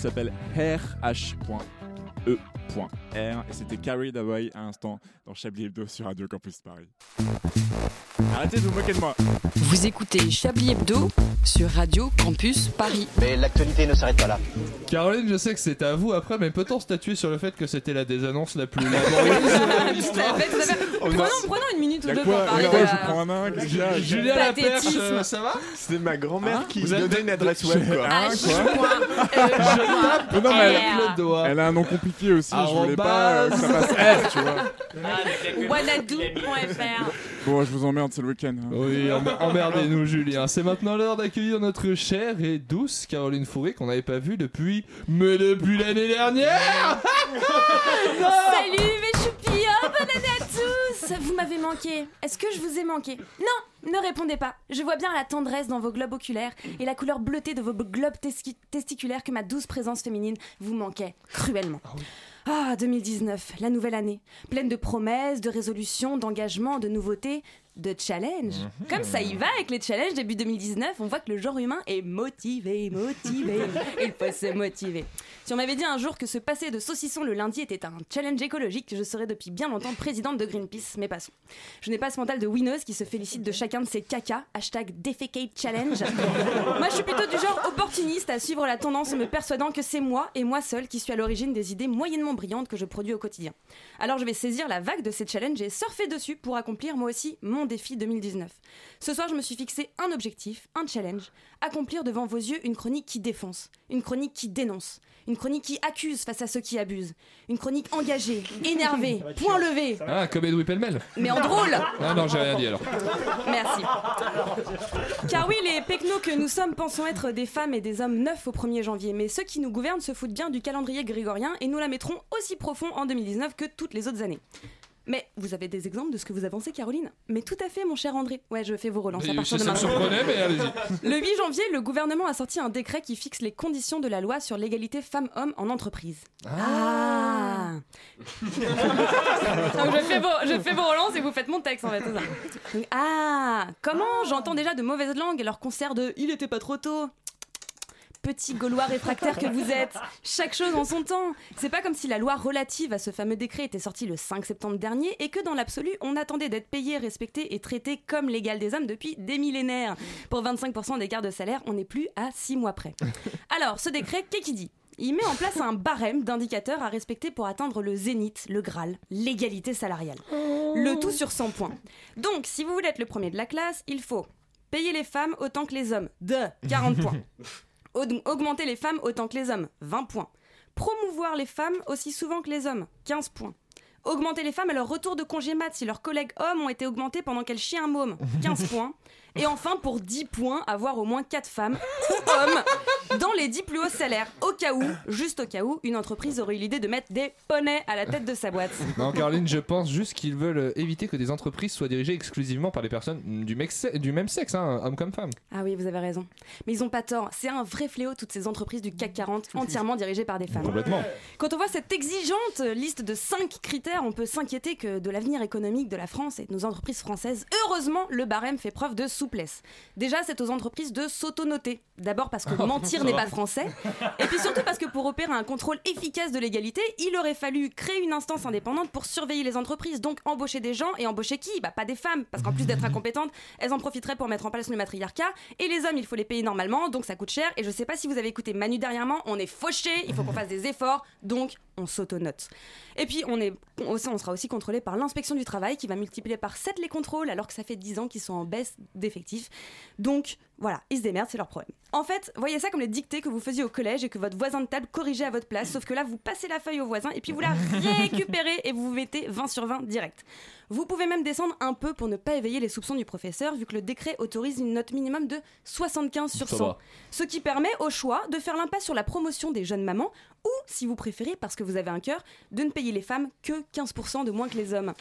S'appelle RH.E.R et c'était Carrie Dawai à l'instant dans Chablis Hebdo sur Radio Campus Paris. Arrêtez de vous moquer de moi. Vous écoutez Chablis Hebdo sur Radio Campus Paris. Mais l'actualité ne s'arrête pas là. Caroline, je sais que c'était à vous après, mais peut-on statuer sur le fait que c'était la désannonce la plus laborieuse de l'histoire Prenons, prenons une minute ou deux pour parler de je la- prends main, Julien Laperche, ça va? C'était ma grand-mère Hein qui Vous donnait une adresse web quoi. Je E, tape non, mais R. le doigt. Elle a un nom compliqué aussi, je voulais pas euh, que ça passe R, tu vois. Wanadoo.fr. Bon, je vous emmerde, c'est le week-end. hein. Oui, emmer- emmerdez-nous, Julien. C'est maintenant l'heure d'accueillir notre chère et douce Caroline Fourré qu'on n'avait pas vue depuis. Mais depuis l'année dernière Salut mes choupilles, Vous m'avez manqué. Est-ce que je vous ai manqué? Non, ne répondez pas. Je vois bien la tendresse dans vos globes oculaires et la couleur bleutée de vos globes testi- testiculaires que ma douce présence féminine vous manquait cruellement. Ah, 2019, la nouvelle année, pleine de promesses, de résolutions, d'engagements, de nouveautés, de challenges. Comme ça y va avec les challenges début 2019, on voit que le genre humain est motivé, motivé. Il faut se motiver. Si on m'avait dit un jour que se passer de saucisson le lundi était un challenge écologique, je serais depuis bien longtemps présidente de Greenpeace, mais passons. Je n'ai pas ce mental de winneuse qui se félicite de chacun de ses cacas, hashtag defecate challenge. moi, je suis plutôt du genre opportuniste à suivre la tendance en me persuadant que c'est moi et moi seule qui suis à l'origine des idées moyennement brillantes que je produis au quotidien. Alors je vais saisir la vague de ces challenges et surfer dessus pour accomplir moi aussi mon défi 2019. Ce soir, je me suis fixé un objectif, un challenge, accomplir devant vos yeux une chronique qui défonce, une chronique qui dénonce, une chronique qui accuse face à ceux qui abusent, une chronique engagée, énervée, point levé, Ah, comme Edoui Pellemel. mais en drôle Ah non, j'ai rien dit alors. Merci. Car oui, les pecnos que nous sommes pensons être des femmes et des hommes neufs au 1er janvier, mais ceux qui nous gouvernent se foutent bien du calendrier grégorien et nous la mettrons aussi profond en 2019 que toutes les autres années. Mais vous avez des exemples de ce que vous avancez, Caroline Mais tout à fait, mon cher André. Ouais, je fais vos relances à partir de ça me maintenant. surprenait, mais allez-y. Le 8 janvier, le gouvernement a sorti un décret qui fixe les conditions de la loi sur l'égalité femmes-hommes en entreprise. Ah, Donc je, fais vos, je fais vos relances et vous faites mon texte en fait. c'est ça. Donc, ah Comment J'entends déjà de mauvaises langues et leur concert de Il était pas trop tôt. Petits Gaulois réfractaires que vous êtes. Chaque chose en son temps. C'est pas comme si la loi relative à ce fameux décret était sortie le 5 septembre dernier et que dans l'absolu, on attendait d'être payé, respecté et traité comme l'égal des hommes depuis des millénaires. Pour 25% d'écart de salaire, on n'est plus à 6 mois près. Alors, ce décret, qu'est-ce qu'il dit? Il met en place un barème d'indicateurs à respecter pour atteindre le zénith, le Graal, l'égalité salariale. Le tout sur 100 points. Donc, si vous voulez être le premier de la classe, il faut payer les femmes autant que les hommes, de 40 points. Aug- Augmenter les femmes autant que les hommes, 20 points. Promouvoir les femmes aussi souvent que les hommes, 15 points. Augmenter les femmes à leur retour de congé mat si leurs collègues hommes ont été augmentés pendant qu'elles chient un môme, 15 points. Et enfin, pour 10 points, avoir au moins 4 femmes ou hommes dans les 10 plus hauts salaires. Au cas où, juste au cas où, une entreprise aurait eu l'idée de mettre des poneys à la tête de sa boîte. Non, Caroline, je pense juste qu'ils veulent euh, éviter que des entreprises soient dirigées exclusivement par des personnes du, même sexe, hein, hommes comme femmes. Ah oui, vous avez raison. Mais ils ont pas tort. C'est un vrai fléau, toutes ces entreprises du CAC 40 entièrement dirigées par des femmes. Complètement. Quand on voit cette exigeante liste de 5 critères, on peut s'inquiéter que de l'avenir économique de la France et de nos entreprises françaises. Heureusement, le barème fait preuve de souplesse. Déjà, c'est aux entreprises de s'auto-noter. D'abord parce que mentir Ça n'est pas français. Et puis surtout parce que pour opérer un contrôle efficace de l'égalité, il aurait fallu créer une instance indépendante pour surveiller les entreprises. Donc embaucher des gens et embaucher qui? Bah pas des femmes. Parce qu'en plus d'être incompétentes, elles en profiteraient pour mettre en place le matriarcat. Et les hommes, il faut les payer normalement, donc ça coûte cher. Et je sais pas si vous avez écouté Manu dernièrement, on est fauché, il faut qu'on fasse des efforts, donc on s'auto-note. Et puis on, est, on, on sera aussi contrôlé par l'inspection du travail qui va multiplier par 7 les contrôles alors que ça fait 10 ans qu'ils sont en baisse Donc voilà, ils se démerdent, c'est leur problème. En fait, voyez ça comme les dictées que vous faisiez au collège et que votre voisin de table corrigeait à votre place, sauf que là vous passez la feuille au voisin et puis vous la récupérez et vous vous mettez 20 sur 20 direct. Vous pouvez même descendre un peu pour ne pas éveiller les soupçons du professeur vu que le décret autorise une note minimum de 75 sur Ça 100. va. Ce qui permet au choix de faire l'impasse sur la promotion des jeunes mamans ou, si vous préférez, parce que vous avez un cœur, de ne payer les femmes que 15% de moins que les hommes.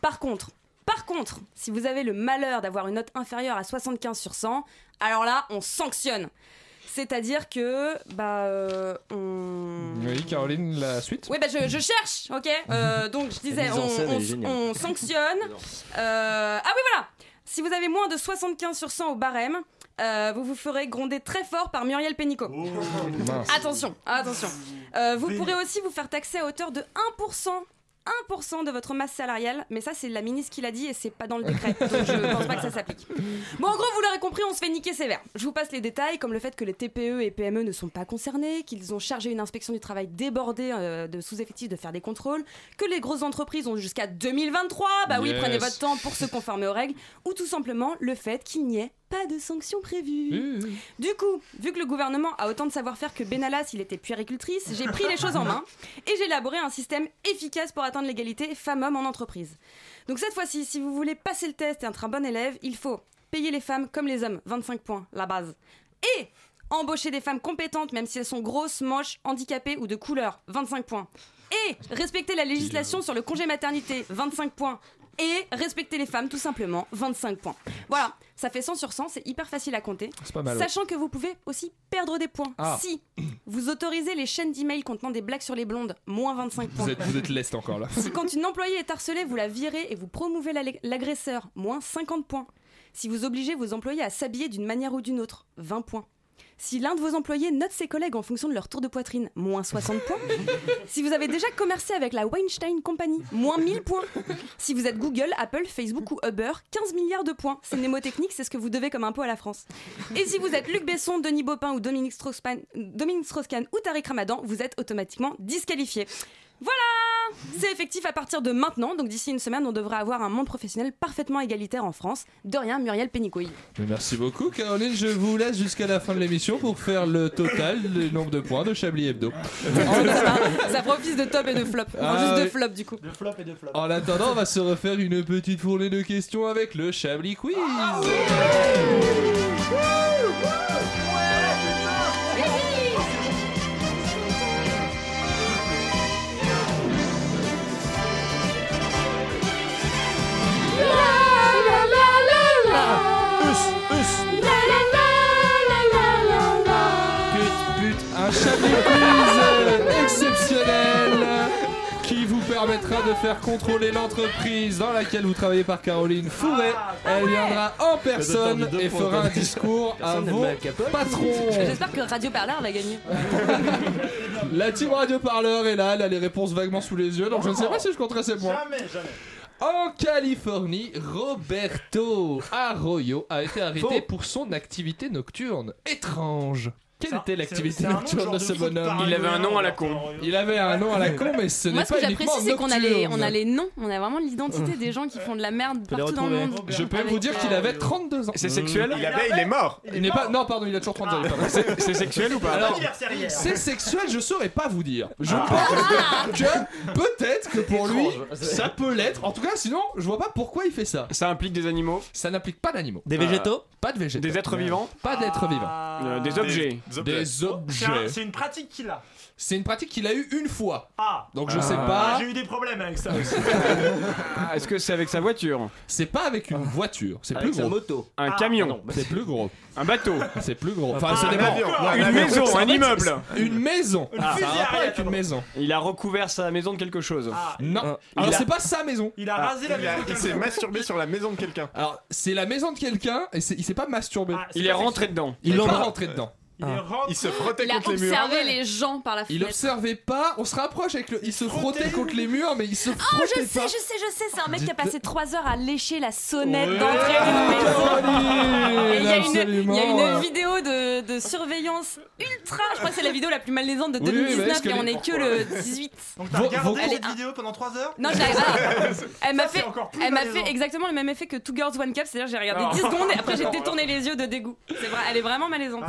Par contre, par contre, si vous avez le malheur d'avoir une note inférieure à 75 sur 100, alors là, on sanctionne. C'est-à-dire que, bah, euh, on... Oui, Caroline, la suite? Oui, bah je, je cherche, ok? Euh, Donc je disais, on, sanctionne. Euh, ah oui, voilà Si vous avez moins de 75 sur 100 au barème, euh, vous vous ferez gronder très fort par Muriel Pénicaud. Mince. Attention, attention. Euh, vous pourrez aussi vous faire taxer à hauteur de 1%. 1% de votre masse salariale, mais ça c'est la ministre qui l'a dit et c'est pas dans le décret, donc je pense pas que ça s'applique. Bon, en gros, vous l'aurez compris, on se fait niquer sévère. Je vous passe les détails, comme le fait que les TPE et PME ne sont pas concernés, qu'ils ont chargé une inspection du travail débordée euh, de sous-effectifs de faire des contrôles, que les grosses entreprises ont jusqu'à 2023, bah oui, Yes. prenez votre temps pour se conformer aux règles, ou tout simplement le fait qu'il n'y ait pas de sanctions prévues. Du coup, vu que le gouvernement a autant de savoir-faire que Benalas, il était puéricultrice, j'ai pris les choses en main et j'ai élaboré un système efficace pour atteindre l'égalité femmes-hommes en entreprise. Donc cette fois-ci, si vous voulez passer le test et être un bon élève, il faut payer les femmes comme les hommes, 25 points, la base. Et embaucher des femmes compétentes, même si elles sont grosses, moches, handicapées ou de couleur, 25 points. Et respecter la législation sur le congé maternité, 25 points. Et respecter les femmes, tout simplement, 25 points. Voilà, ça fait 100 sur 100, c'est hyper facile à compter. C'est pas mal, ouais. Sachant que vous pouvez aussi perdre des points. Ah. Si vous autorisez les chaînes d'emails contenant des blagues sur les blondes, moins 25 points. Vous êtes, vous êtes leste encore là. Si quand une employée est harcelée, vous la virez et vous promouvez la- l'agresseur, moins 50 points. Si vous obligez vos employés à s'habiller d'une manière ou d'une autre, 20 points. Si l'un de vos employés note ses collègues en fonction de leur tour de poitrine, moins 60 points. Si vous avez déjà commercé avec la Weinstein Company, moins 1000 points. Si vous êtes Google, Apple, Facebook ou Uber, 15 milliards de points. C'est mnémotechnique, c'est ce que vous devez comme impôt à la France. Et si vous êtes Luc Besson, Denis Baupin ou Dominique Strauss-Kahn Dominique Strauss-Kahn ou Tariq Ramadan, vous êtes automatiquement disqualifié. Voilà C'est effectif à partir de maintenant, donc d'ici une semaine, on devrait avoir un monde professionnel parfaitement égalitaire en France. De rien, Muriel Pénicouille. Merci beaucoup Caroline, je vous laisse jusqu'à la fin de l'émission pour faire le total du nombre de points de Chablis Hebdo. Ça fera office de top et de flop. Enfin, Ah juste de oui. flop du coup. De flop et de flop. En attendant, on va se refaire une petite fournée de questions avec le Chablis Quiz. Chablis permettra de faire contrôler l'entreprise dans laquelle vous travaillez par Caroline Fourret. Elle viendra en personne et fera un discours à vos patrons. J'espère que Radio Parleur va gagner. La team Radio Parleur est là, elle a les réponses vaguement sous les yeux, donc je ne sais pas si je compterai ces points. Jamais, jamais. En Californie, Roberto Arroyo a été arrêté Faux. pour son activité nocturne. Étrange. Quelle Ça, était l'activité nocturne de ce bonhomme Il avait un nom à la con. Il avait un nom à la con, mais ce n'est Moi, ce pas que j'apprécie, c'est qu'on a, les, on a les noms, on a vraiment l'identité des gens qui font de la merde partout dans le monde. Je peux vous dire qu'il euh, avait 32 ans. C'est sexuel Il avait, il est mort. Il n'est pas. Non, pardon, il a toujours 32 ans. pas. C'est sexuel ou pas c'est sexuel, je saurais pas vous dire. Je Ah. pense que peut-être que pour lui, ça peut l'être. En tout cas, sinon, je vois pas pourquoi il fait ça. Ça implique des animaux, Ça n'implique pas d'animaux. Des végétaux Pas de végétaux. des êtres vivants, Pas d'êtres vivants. Ah. euh, des objets. Des C'est un- une pratique qu'il a. C'est une pratique qu'il a eu une fois. Ah. Donc je Ah. sais Ah, pas. J'ai eu des problèmes avec ça aussi. Ah, Est-ce que c'est avec sa voiture C'est pas avec une voiture. C'est plus sa gros. moto. Un Ah, camion bah, C'est plus gros. Un bateau C'est plus gros. Enfin, Ah, ça un dépend. Une avion. maison, un immeuble Une maison. Une Ah, arrière, avec une maison. Il a recouvert sa maison de quelque chose. Ah, Non. il Alors a- c'est pas sa maison. il a Ah, rasé la maison. il s'est masturbé sur la maison de quelqu'un. Alors c'est la maison de quelqu'un et il s'est pas masturbé. Il est pas rentré dedans. il est pas pas- rentré dedans. Il est rentré. Il se frottait Il a contre les murs. observé les gens par la Il fenêtre. observait pas. On se rapproche avec le. Il se frottait frottait. contre les murs, mais il se Oh, frottait je sais, pas. je sais, je sais, c'est un mec qui a passé 3 heures à lécher la sonnette Ouais. d'entrée d'une maison. Il y, a une- il vidéo de, de surveillance ultra, je crois que c'est la vidéo la plus malaisante de Oui, oui, mais 2019 est-ce que et on est que le 18. Donc t'as Vos- regardé cette vidéo pendant 3 heures Non, je l'ai- ah, Elle m'a Ça, c'est fait, elle m'a fait exactement le même effet que Two Girls One Cup, c'est-à-dire j'ai regardé Ah. 10 secondes et après j'ai détourné les yeux de dégoût. C'est vrai, elle est vraiment malaisante.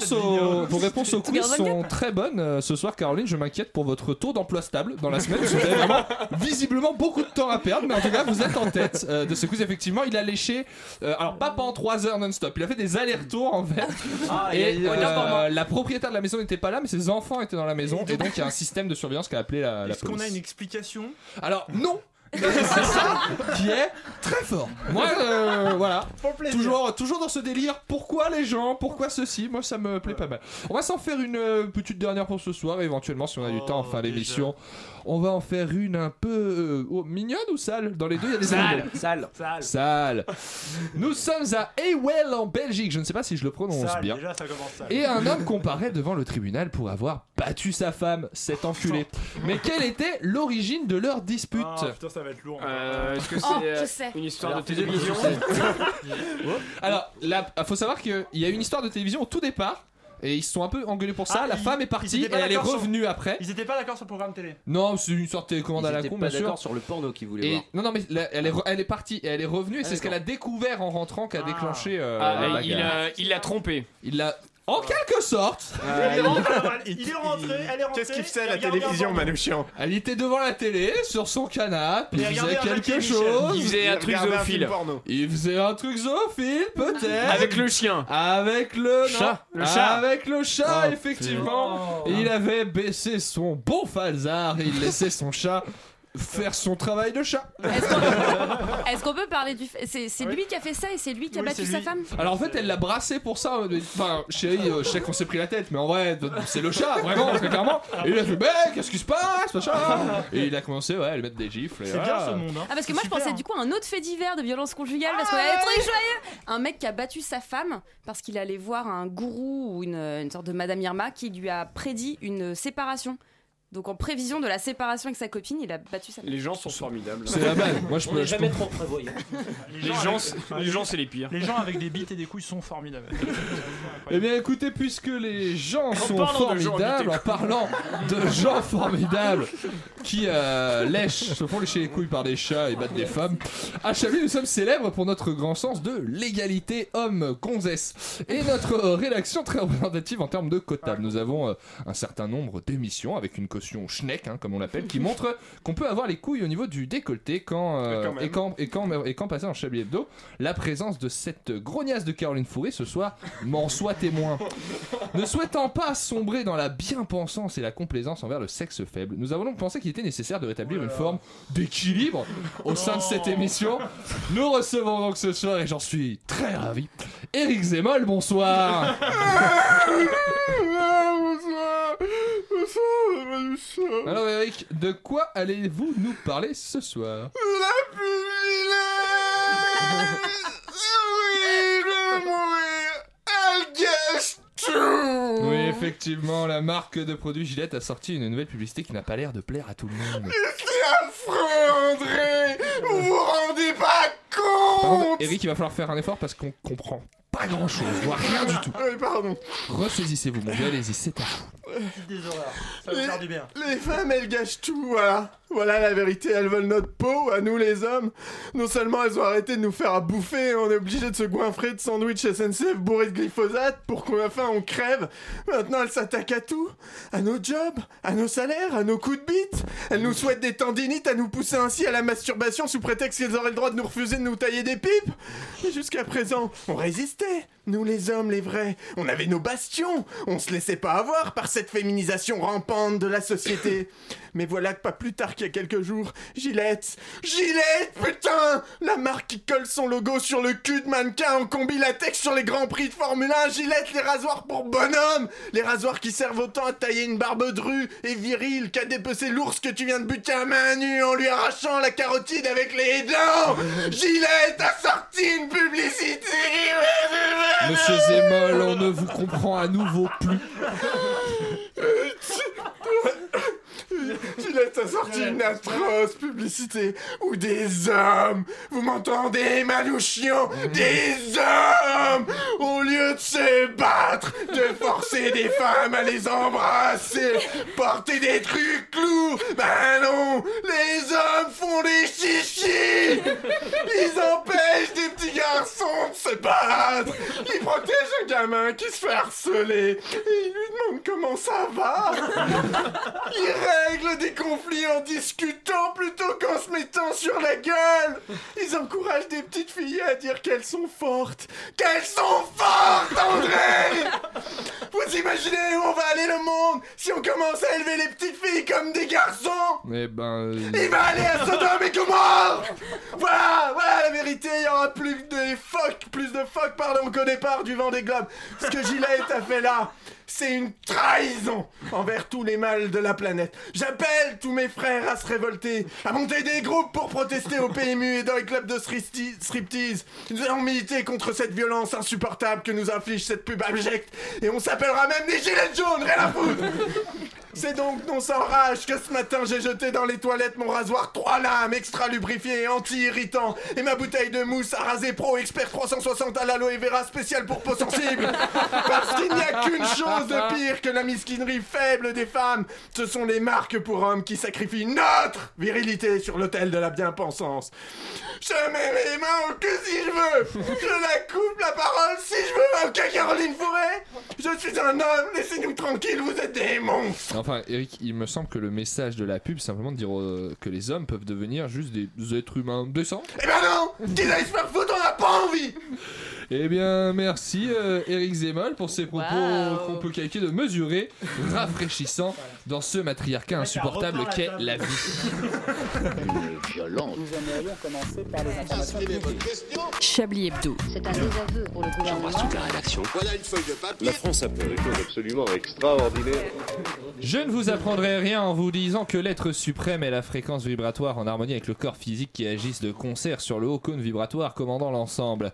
Vos réponses, au, vidéo. vos réponses au Tu quiz sont très bonnes euh, ce soir, Caroline. Je m'inquiète pour votre taux d'emploi stable dans la semaine. Vous avez vraiment visiblement beaucoup de temps à perdre, mais en tout cas, vous êtes en tête euh, de ce quiz. Effectivement, il a léché, euh, alors pas pendant 3 heures non-stop, il a fait des allers-retours en fait. Ah, Et euh, la propriétaire de la maison n'était pas là, mais ses enfants étaient dans la maison. Et donc, il y a un système de surveillance qui a appelé la, la Est-ce qu'on a une explication? Alors, non! C'est ça qui est très fort. Moi, euh, voilà. Toujours, toujours dans ce délire. Pourquoi les gens Pourquoi ceci? Moi, ça me plaît pas mal. On va s'en faire une euh, petite dernière pour ce soir. Et éventuellement, si on a du Oh, temps en fin déjà. d'émission, on va en faire une un peu euh, oh, mignonne ou sale? Dans les deux, il y a des. Sale. Sale. Sale. Nous sommes à Ewell en Belgique. Je ne sais pas si je le prononce Sale, bien. Déjà, ça commence sale. Et un homme comparaît devant le tribunal pour avoir battu sa femme, cet enculé. Mais quelle était l'origine de leur dispute? Ah, putain, ça va être lourd. Euh, Est-ce que c'est Oh, euh, je sais. une histoire Alors, de télévision? Alors, il faut savoir qu'il y a une histoire de télévision au tout départ. Et ils se sont un peu engueulés pour ça. Ah, la ils- femme est ils partie étaient et pas elle est d'accord sur- revenue après. Ils étaient pas d'accord sur le programme télé. Non, c'est une sorte de télécommande Ils à la étaient con, pas bien sûr. d'accord sur le porno qu'ils voulaient Et voir. non, non, mais la- elle est, re- elle est partie et elle est revenue. Et Ah, c'est ce qu'elle a découvert en rentrant qui a Ah. déclenché euh, Ah, la il bagarre. a- Il l'a trompé. Il l'a. En quelque sorte, Il est rentré, il est rentré, elle est rentrée. Qu'est-ce qu'il faisait à la télévision. Manouchian elle était devant la télé, sur son canapé, Il faisait quelque chose. Il faisait un truc zoophile. Il faisait un truc zoophile, peut-être. Avec le chien. Avec le non, Chat. Le chat. Avec le chat, Oh, effectivement. Il avait baissé son bon falzar et il laissait son chat faire son travail de chat. Est-ce qu'on est-ce qu'on peut parler du fait C'est c'est lui qui a fait ça et c'est lui qui a Oui, battu c'est sa lui. femme? Alors en fait, elle l'a brassé pour ça. Enfin, chérie, euh, je sais qu'on s'est pris la tête, mais en vrai, c'est le chat, vraiment, très clairement. Et il a fait, mais qu'est-ce qui se passe, machin? Et il a commencé, ouais, à lui mettre des gifles. et C'est voilà. bien ce monde. hein. Ah parce que moi je pensais hein. du coup à un autre fait divers de violence conjugale parce qu'on a des trucs joyeux. Un mec qui a battu sa femme parce qu'il allait voir un gourou ou une, une sorte de Madame Irma qui lui a prédit une séparation. Donc en prévision de la séparation avec sa copine, il a battu sa. Les gens sont formidables. C'est la base. Moi, je peux. jamais trop prévoyant. Les gens, c'est- les gens, c'est les pires. Les gens avec des bites et des couilles sont formidables. Eh bien, écoutez, puisque les gens sont formidables, en parlant de gens formidables qui euh, lèchent, se font lécher les couilles par des chats et battent des femmes, à Chablis, nous sommes célèbres pour notre grand sens de l'égalité homme-gonzesse. Et notre rédaction très représentative en termes de quota. Nous avons euh, un certain nombre d'émissions avec une caution schneck, hein, comme on l'appelle, qui montre qu'on peut avoir les couilles au niveau du décolleté quand, euh, Quand même. et, quand, et, quand, et quand passer en Chablis Hebdo. La présence de cette grognasse de Caroline Fourré ce soir m'en soit témoin. Ne souhaitant pas sombrer dans la bien-pensance et la complaisance envers le sexe faible, nous avons donc pensé qu'il était nécessaire de rétablir une forme d'équilibre au sein de cette émission. Nous recevons donc ce soir, et j'en suis très ravi, Eric Zemmoll, bonsoir Alors Eric, de quoi allez-vous nous parler ce soir? La Oui, je mourir. Tout. Oui, effectivement, la marque de produits Gillette a sorti une nouvelle publicité qui n'a pas l'air de plaire à tout le monde. C'est affreux, André. Vous vous rendez pas compte Eric, il va falloir faire un effort parce qu'on comprend pas grand chose, voire rien du tout. Oui, pardon. Ressaisissez-vous, mon vieux, allez-y, c'est à vous. Des horreurs. Ça va Les- me faire du bien. Les femmes, elles gâchent tout, voilà. Voilà la vérité, elles veulent notre peau, à nous les hommes. Non seulement elles ont arrêté de nous faire à bouffer, on est obligé de se goinfrer de sandwich SNCF bourrés de glyphosate pour qu'à la fin on crève. Maintenant elles s'attaquent à tout. À nos jobs, à nos salaires, à nos coups de bite. Elles nous souhaitent des tendinites, à nous pousser ainsi à la masturbation sous prétexte qu'elles auraient le droit de nous refuser de nous tailler des pipes. Mais jusqu'à présent, on résistait. Nous les hommes, les vrais. On avait nos bastions. On se laissait pas avoir par cette féminisation rampante de la société. Mais voilà que pas plus tard qu'il y a quelques jours, Gillette, Gillette, putain La marque qui colle son logo sur le cul de mannequin en combi latex sur les grands prix de Formule 1, Gillette, les rasoirs pour bonhomme Les rasoirs qui servent autant à tailler une barbe drue et virile qu'à dépecer l'ours que tu viens de buter à main nue en lui arrachant la carotide avec les dents Gillette a sorti une publicité Monsieur Zemol, on ne vous comprend à nouveau plus. Gillette a sorti une atroce publicité où des hommes, vous m'entendez, Manouchian, des hommes, au lieu de se battre, de forcer des femmes à les embrasser, porter des trucs lourds, ben non, les hommes font des chichis, ils empêchent des petits garçons de se battre, ils protègent un gamin qui se fait harceler, et ils lui demandent comment ça va. Ils des conflits en discutant plutôt qu'en se mettant sur la gueule. Ils encouragent des petites filles à dire qu'elles sont fortes. Qu'elles sont fortes, André Vous imaginez où on va aller le monde si on commence à élever les petites filles comme des garçons? Eh ben. euh, il va aller à Sodome et Gomorre Voilà, voilà la vérité, il y aura plus de phoques, plus de phoques, pardon, qu'au départ du vent des globes. Ce que Gillette a fait là, c'est une trahison envers tous les mâles de la planète. J'appelle tous mes frères à se révolter, à monter des groupes pour protester au PMU et dans les clubs de striptease-. Nous allons militer contre cette violence insupportable que nous inflige cette pub abjecte. Et on s'appellera même des gilets jaunes, rien à foutre c'est donc non sans rage que ce matin j'ai jeté dans les toilettes mon rasoir 3 lames extra lubrifié et anti-irritant et ma bouteille de mousse à raser pro expert 360 à l'aloe vera spécial pour peau sensible. Parce qu'il n'y a qu'une chose de pire que la mesquinerie faible des femmes. Ce sont les marques pour hommes qui sacrifient notre virilité sur l'autel de la bien-pensance. Je mets mes mains au cul si je veux. Je la coupe la parole si je veux. Ok Caroline Fourret Je suis un homme, laissez-nous tranquilles, vous êtes des monstres. Enfin, Eric, il me semble que le message de la pub, c'est simplement de dire euh, que les hommes peuvent devenir juste des êtres humains décents. Eh ben non Qu'ils aillent se faire foutre, on n'a pas envie Eh bien, merci euh, Eric Zemol pour ces propos Wow. qu'on peut qualifier de mesurés, rafraîchissants dans ce matriarcat insupportable qu'est la vie. Violence. Nous aimerions commencer par les informations. Chablis Hebdo. C'est un désaveu pour le gouvernement. la rédaction. Voilà une feuille de papier. La France a fait des choses absolument extraordinaires. Je ne vous apprendrai rien en vous disant que l'être suprême est la fréquence vibratoire en harmonie avec le corps physique qui agissent de concert sur le haut cône vibratoire commandant l'ensemble.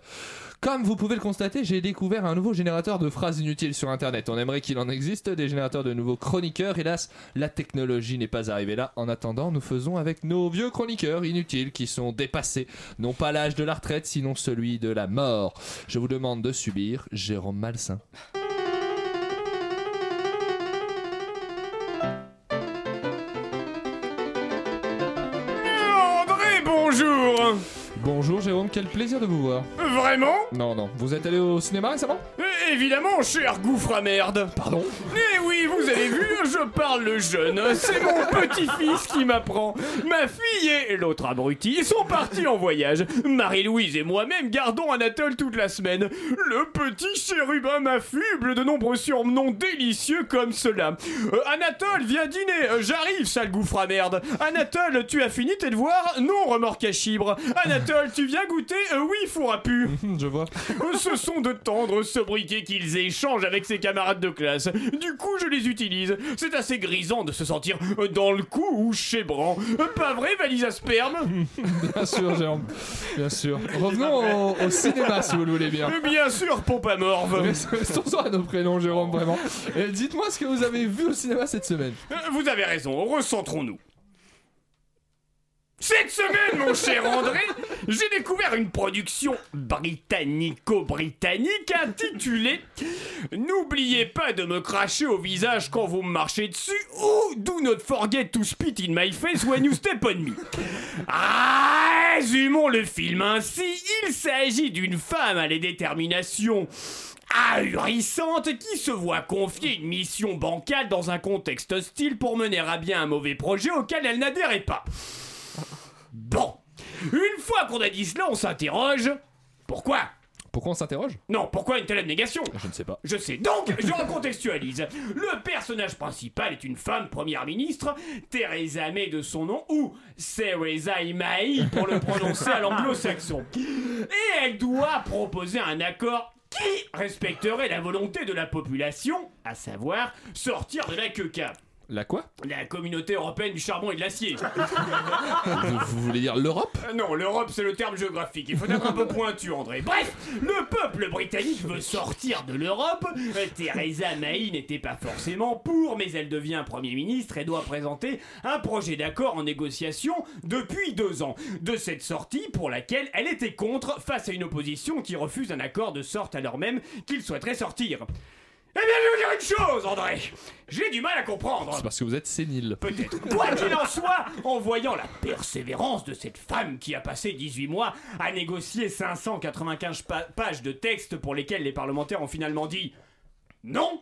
Comme vous pouvez le constater, j'ai découvert un nouveau générateur de phrases inutiles sur internet. On aimerait qu'il en existe des générateurs de nouveaux chroniqueurs. Hélas, la technologie n'est pas arrivée là. En attendant, nous faisons avec nos vieux chroniqueurs inutiles qui sont dépassés. Non pas l'âge de la retraite, sinon celui de la mort. Je vous demande de subir Jérôme Malsain. Bonjour Jérôme, quel plaisir de vous voir. Vraiment Non, non. Vous êtes allé au cinéma récemment? Eh, Évidemment, cher gouffre à merde Pardon? Eh oui, vous avez vu, je parle le jeune, c'est mon petit-fils qui m'apprend. Ma fille et l'autre abruti sont partis en voyage. Marie-Louise et moi-même gardons Anatole toute la semaine. Le petit chérubin m'affuble de nombreux surnoms délicieux comme cela. Euh, Anatole, viens dîner, Euh, j'arrive, sale gouffre à merde. Anatole, tu as fini tes devoirs Non, remorque à chibre. Anatole, Tu viens goûter Euh, Oui, four à pu. Je vois. Ce sont de tendres sobriquets qu'ils échangent avec ses camarades de classe. Du coup, je les utilise. C'est assez grisant de se sentir dans le cou ou chez Bran. Pas vrai, valise à sperme? Bien sûr, Jérôme. Bien sûr. Revenons au, au cinéma, si vous le voulez bien. Bien sûr, pompe à morve. Restons à nos prénoms, Jérôme, vraiment. Et dites-moi ce que vous avez vu au cinéma cette semaine. Euh, Vous avez raison, recentrons-nous. Cette semaine, mon cher André, j'ai découvert une production britannico-britannique intitulée N'oubliez pas de me cracher au visage quand vous me marchez dessus ou Do not forget to spit in my face when you step on me. Résumons le film ainsi, il s'agit d'une femme à la détermination ahurissante qui se voit confier une mission bancale dans un contexte hostile pour mener à bien un mauvais projet auquel elle n'adhérait pas. Bon, une fois qu'on a dit cela, on s'interroge. Pourquoi? Pourquoi on s'interroge? Non, pourquoi une telle abnégation? Je ne sais pas. Je sais. Donc, je recontextualise. Le personnage principal est une femme première ministre, Theresa May de son nom, ou Theresa May pour le prononcer à l'anglo-saxon. Et elle doit proposer un accord qui respecterait la volonté de la population, à savoir sortir de la queca. La quoi La communauté européenne du charbon et de l'acier. vous, vous voulez dire l'Europe Euh, Non, l'Europe c'est le terme géographique. Il faut être un peu pointu, André. Bref, le peuple britannique veut sortir de l'Europe. Euh, Theresa May n'était pas forcément pour, mais elle devient Premier ministre et doit présenter un projet d'accord en négociation depuis deux ans. De cette sortie pour laquelle elle était contre face à une opposition qui refuse un accord de sorte alors même qu'il souhaiterait sortir. Eh bien, je vais vous dire une chose, André. J'ai du mal à comprendre. C'est parce que vous êtes sénile. Peut-être. Quoi qu'il en soit, en voyant la persévérance de cette femme qui a passé 18 mois à négocier 595 pa- pages de texte pour lesquels les parlementaires ont finalement dit non,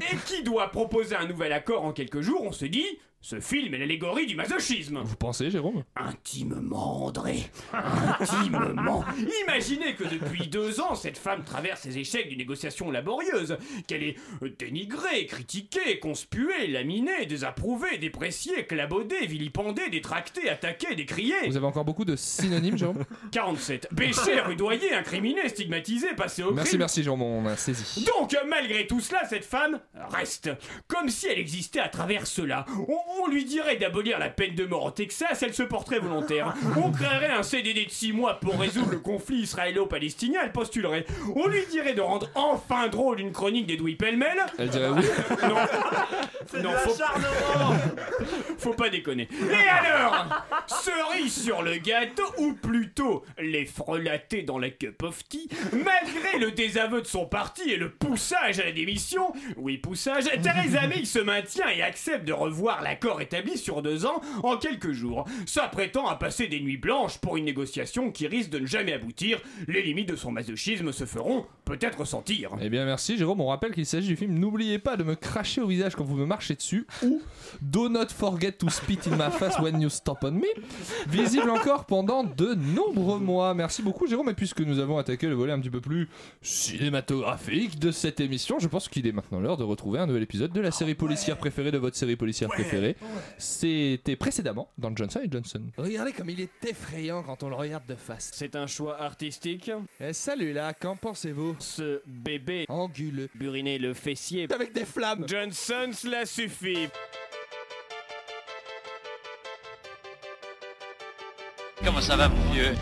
et qui doit proposer un nouvel accord en quelques jours, on se dit, ce film est l'allégorie du masochisme. Vous pensez, Jérôme? Intimement, André. Intimement. Imaginez que depuis deux ans, cette femme traverse les échecs d'une négociation laborieuse, qu'elle est euh, dénigrée, critiquée, conspuée, laminée, désapprouvée, dépréciée, clabaudée, vilipendée, détractée, attaquée, décriée. Vous avez encore beaucoup de synonymes, Jérôme? 47. Péché, rudoyé, incriminé, stigmatisé, passé au Merci, crime. merci, Jérôme, on a saisi. Donc, malgré tout cela, cette femme reste. Comme si elle existait à travers cela. On, on lui dirait d'abolir la peine de mort au Texas, elle se porterait volontaire. On créerait un CDD de 6 mois pour résoudre le conflit israélo-palestinien, elle postulerait. On lui dirait de rendre enfin drôle une chronique d'Edoui Pellemel. Elle dirait oui. Non. Non, faut... faut pas déconner. Et alors Cerise sur le gâteau, ou plutôt les frelatés dans la cup of tea, malgré le désaveu de son parti et le poussage à la démission, oui poussage, Theresa May se maintient et accepte de revoir l'accord établi sur deux ans en quelques jours, s'apprêtant à passer des nuits blanches pour une négociation qui risque de ne jamais aboutir. Les limites de son masochisme se feront peut-être sentir. Eh bien merci Jérôme, on rappelle qu'il s'agit du film N'oubliez pas de me cracher au visage quand vous me marchez dessus ou Do not forget to spit in my face when you stop on me. Visible encore pendant de nombreux mois. Merci beaucoup Jérôme et puisque nous avons attaqué le volet un petit peu plus cinématographique de cette émission, je pense qu'il est maintenant l'heure de retrouver un nouvel épisode de la série policière préférée de votre série policière préférée. C'était précédemment dans Johnson et Johnson. Regardez comme il est effrayant quand on le regarde de face. C'est un choix artistique. Et salut là, qu'en pensez-vous? Ce bébé anguleux, buriné le fessier avec des flammes. Johnson, cela suffit. Comment ça va, mon vieux?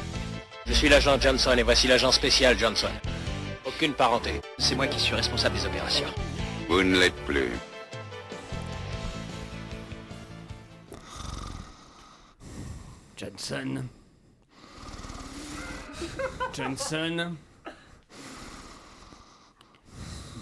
Je suis l'agent Johnson et voici l'agent spécial Johnson. Aucune parenté. C'est moi qui suis responsable des opérations. Vous ne l'êtes plus. Johnson. Johnson.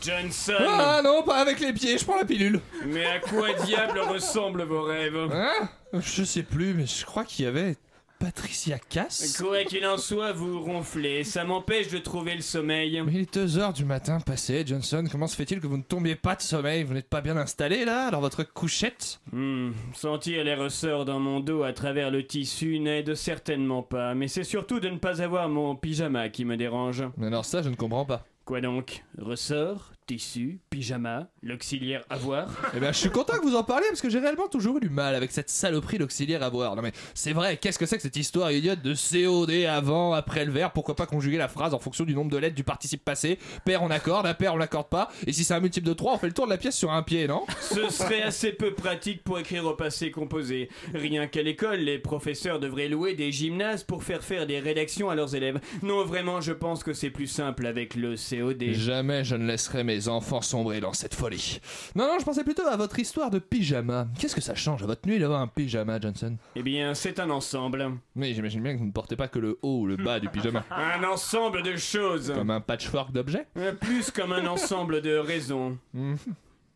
Johnson. Ah non, pas avec les pieds, je prends la pilule. Mais à quoi diable ressemblent vos rêves? Hein? Je sais plus, mais je crois qu'il y avait Patricia Cass. Quoi qu'il en soit, vous ronflez. Ça m'empêche de trouver le sommeil. Mais il est 2 heures du matin passé, Johnson. Comment se fait-il que vous ne tombiez pas de sommeil? Vous n'êtes pas bien installé là, dans votre couchette? Hmm, sentir les ressorts dans mon dos à travers le tissu n'aide certainement pas, mais c'est surtout de ne pas avoir mon pyjama qui me dérange. Mais alors ça, je ne comprends pas. Quoi donc? Ressort? Tissu, pyjama, l'auxiliaire avoir. Eh ben, je suis content que vous en parliez parce que j'ai réellement toujours eu du mal avec cette saloperie d'auxiliaire à voir. Non mais c'est vrai, qu'est-ce que c'est que cette histoire idiote de COD avant, après le verbe Pourquoi pas conjuguer la phrase en fonction du nombre de lettres du participe passé? Pair on accorde, impair on l'accorde pas. Et si c'est un multiple de 3, on fait le tour de la pièce sur un pied, non? Ce serait assez peu pratique pour écrire au passé composé. Rien qu'à l'école, les professeurs devraient louer des gymnases pour faire faire des rédactions à leurs élèves. Non, vraiment, je pense que c'est plus simple avec le COD. Jamais je ne laisserai mes enfants sombrer dans cette folie. Non, non, je pensais plutôt à votre histoire de pyjama. Qu'est-ce que ça change à votre nuit d'avoir un pyjama, Johnson? Eh bien, c'est un ensemble. Oui, j'imagine bien que vous ne portez pas que le haut ou le bas du pyjama. Un ensemble de choses. Comme un patchwork d'objets? Euh, Plus comme un ensemble de raisons.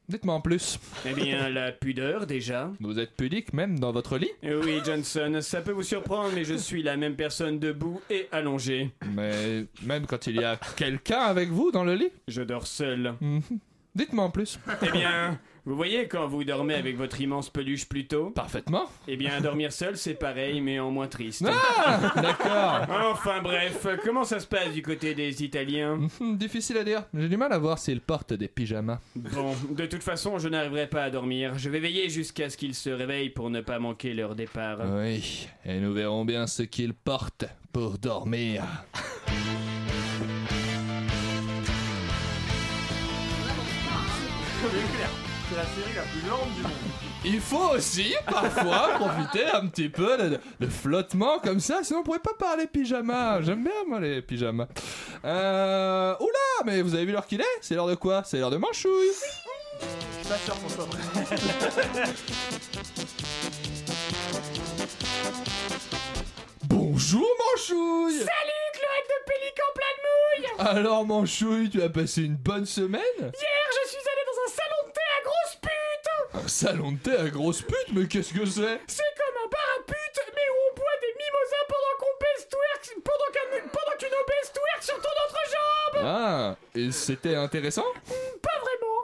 Dites-moi en plus. Eh bien, la pudeur déjà. Vous êtes pudique même dans votre lit Eh Oui, Johnson, ça peut vous surprendre, mais je suis la même personne debout et allongée. Mais même quand il y a quelqu'un avec vous dans le lit Je dors seul. Mhm. Dites-moi en plus. Eh bien, vous voyez quand vous dormez avec votre immense peluche plus tôt Parfaitement. Eh bien, dormir seul, c'est pareil, mais en moins triste. Ah D'accord. Enfin bref, comment ça se passe du côté des Italiens Mhm, Difficile à dire. J'ai du mal à voir s'ils portent des pyjamas. Bon, de toute façon, je n'arriverai pas à dormir. Je vais veiller jusqu'à ce qu'ils se réveillent pour ne pas manquer leur départ. Oui, et nous verrons bien ce qu'ils portent pour dormir. C'est la série la plus lente du monde. Il faut aussi parfois profiter un petit peu de, de flottement comme ça, sinon on pourrait pas parler pyjama. J'aime bien moi les pyjamas. Euh... Oula, mais vous avez vu l'heure qu'il est? C'est l'heure de quoi? C'est l'heure de manchouille. Je suis pas sûr prêt. Bonjour manchouille Salut, Cloaque de Pélican plein de mouille Alors manchouille, tu as passé une bonne semaine? Hier, je suis allé dans un salon de thé à grosse pute Un salon de thé à grosse pute, mais qu'est-ce que c'est? C'est comme un bar à pute, mais où on boit des mimosas pendant qu'on baisse twerk, pendant qu'un- pendant qu'une obèse twerk sur ton autre jambe. Ah, et c'était intéressant? Pas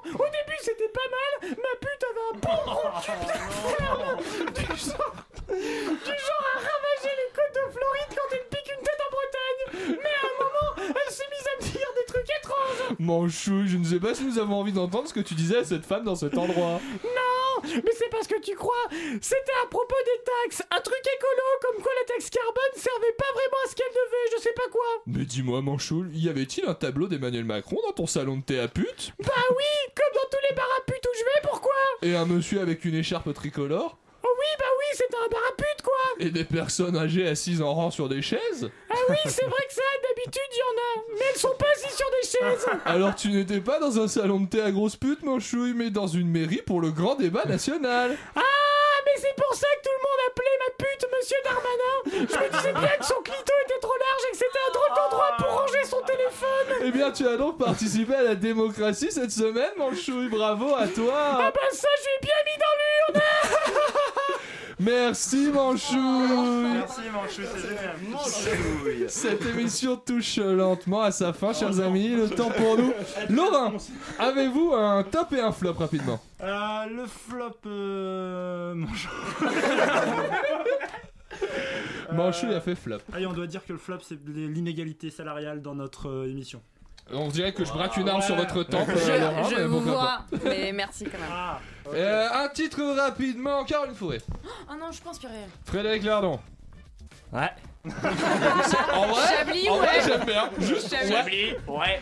Au début, c'était pas mal, ma pute avait un bon gros cul bien ferme. Du genre... Du genre à ravager les côtes de Floride quand elle pique une tête en Bretagne. Mais à un moment, elle s'est mise à me dire des trucs étranges. Manchouille, je ne sais pas si nous avons envie d'entendre ce que tu disais à cette femme dans cet endroit. Non Mais c'est parce que tu crois C'était à propos des taxes. Un truc écolo comme quoi la taxe carbone servait pas vraiment à ce qu'elle devait, je sais pas quoi. Mais dis-moi, Manchoul, y avait-il un tableau d'Emmanuel Macron dans ton salon de thé à pute? Bah oui Comme dans tous les bars à putes où je vais, pourquoi? Et un monsieur avec une écharpe tricolore. Oh oui, bah oui, c'était un bar à putes quoi. Et des personnes âgées assises en rang sur des chaises. Ah oui, c'est vrai que ça, d'habitude, il y en a. Mais elles sont pas assises sur des chaises. Alors tu n'étais pas dans un salon de thé à grosse pute, Manchouille, mais dans une mairie pour le grand débat national. Ah, mais c'est pour ça que tout le Monsieur Darmanin Je me disais bien que son clito était trop large et que c'était un drôle d'endroit pour ranger son téléphone. Eh bien, tu as donc participé à la démocratie cette semaine, Manchouille, bravo à Ah toi bah ça, je bien mis dans l'urne Merci, Manchouille Merci Manchou, c'est génial. Cette émission touche lentement à sa fin, chers amis. Le temps pour nous. Laurent, avez-vous un top et un flop rapidement? Euh, le flop. Euh... Manchou. Manchouille a fait flop. Allez, on doit dire que le flop, c'est l'inégalité salariale dans notre euh, émission. On dirait que je braque une arme Ouais. sur votre temple, Je- euh, Laurent, Je mais vous vois, mais merci quand même. Ah, Euh, un titre rapidement, Caroline Fourré. Oh non, je pense plus rien. Frédéric Lardon. Ouais. En vrai, Chablis, en vrai ouais. j'aime bien. Juste Chablis. ouais. Chablis, ouais.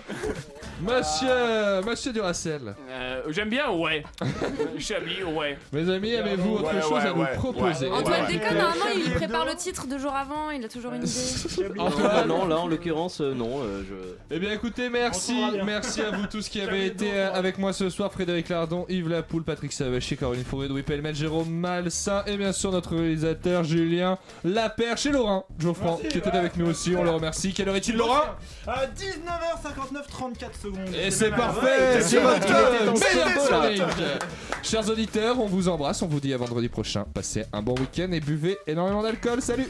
Monsieur, Monsieur Duracell. Euh, J'aime bien, ouais. Chablis, ouais. Mes amis, avez-vous autre Ouais, chose ouais, à nous ouais, proposer ouais. Antoine Ouais. déconne, normalement il prépare le titre deux jours avant, il a toujours une idée. Antoine non, là en l'occurrence, euh, non. euh, je... Eh bien écoutez, merci, merci à vous tous qui avez été euh, avec moi ce soir, Frédéric Lardon, Yves Lapoule, Patrick Savachier, Caroline Fourré, Louis Pellemel, Jérôme Malsain et bien sûr notre réalisateur Julien Laperche et Laurent Merci, qui était avec nous aussi, on le remercie. Quelle heure est-il Laurent À 19h59, 34 secondes. Et c'est parfait, c'est votre sur. Chers auditeurs, on vous embrasse, on vous dit à vendredi prochain. Passez un bon week-end et buvez énormément d'alcool. Salut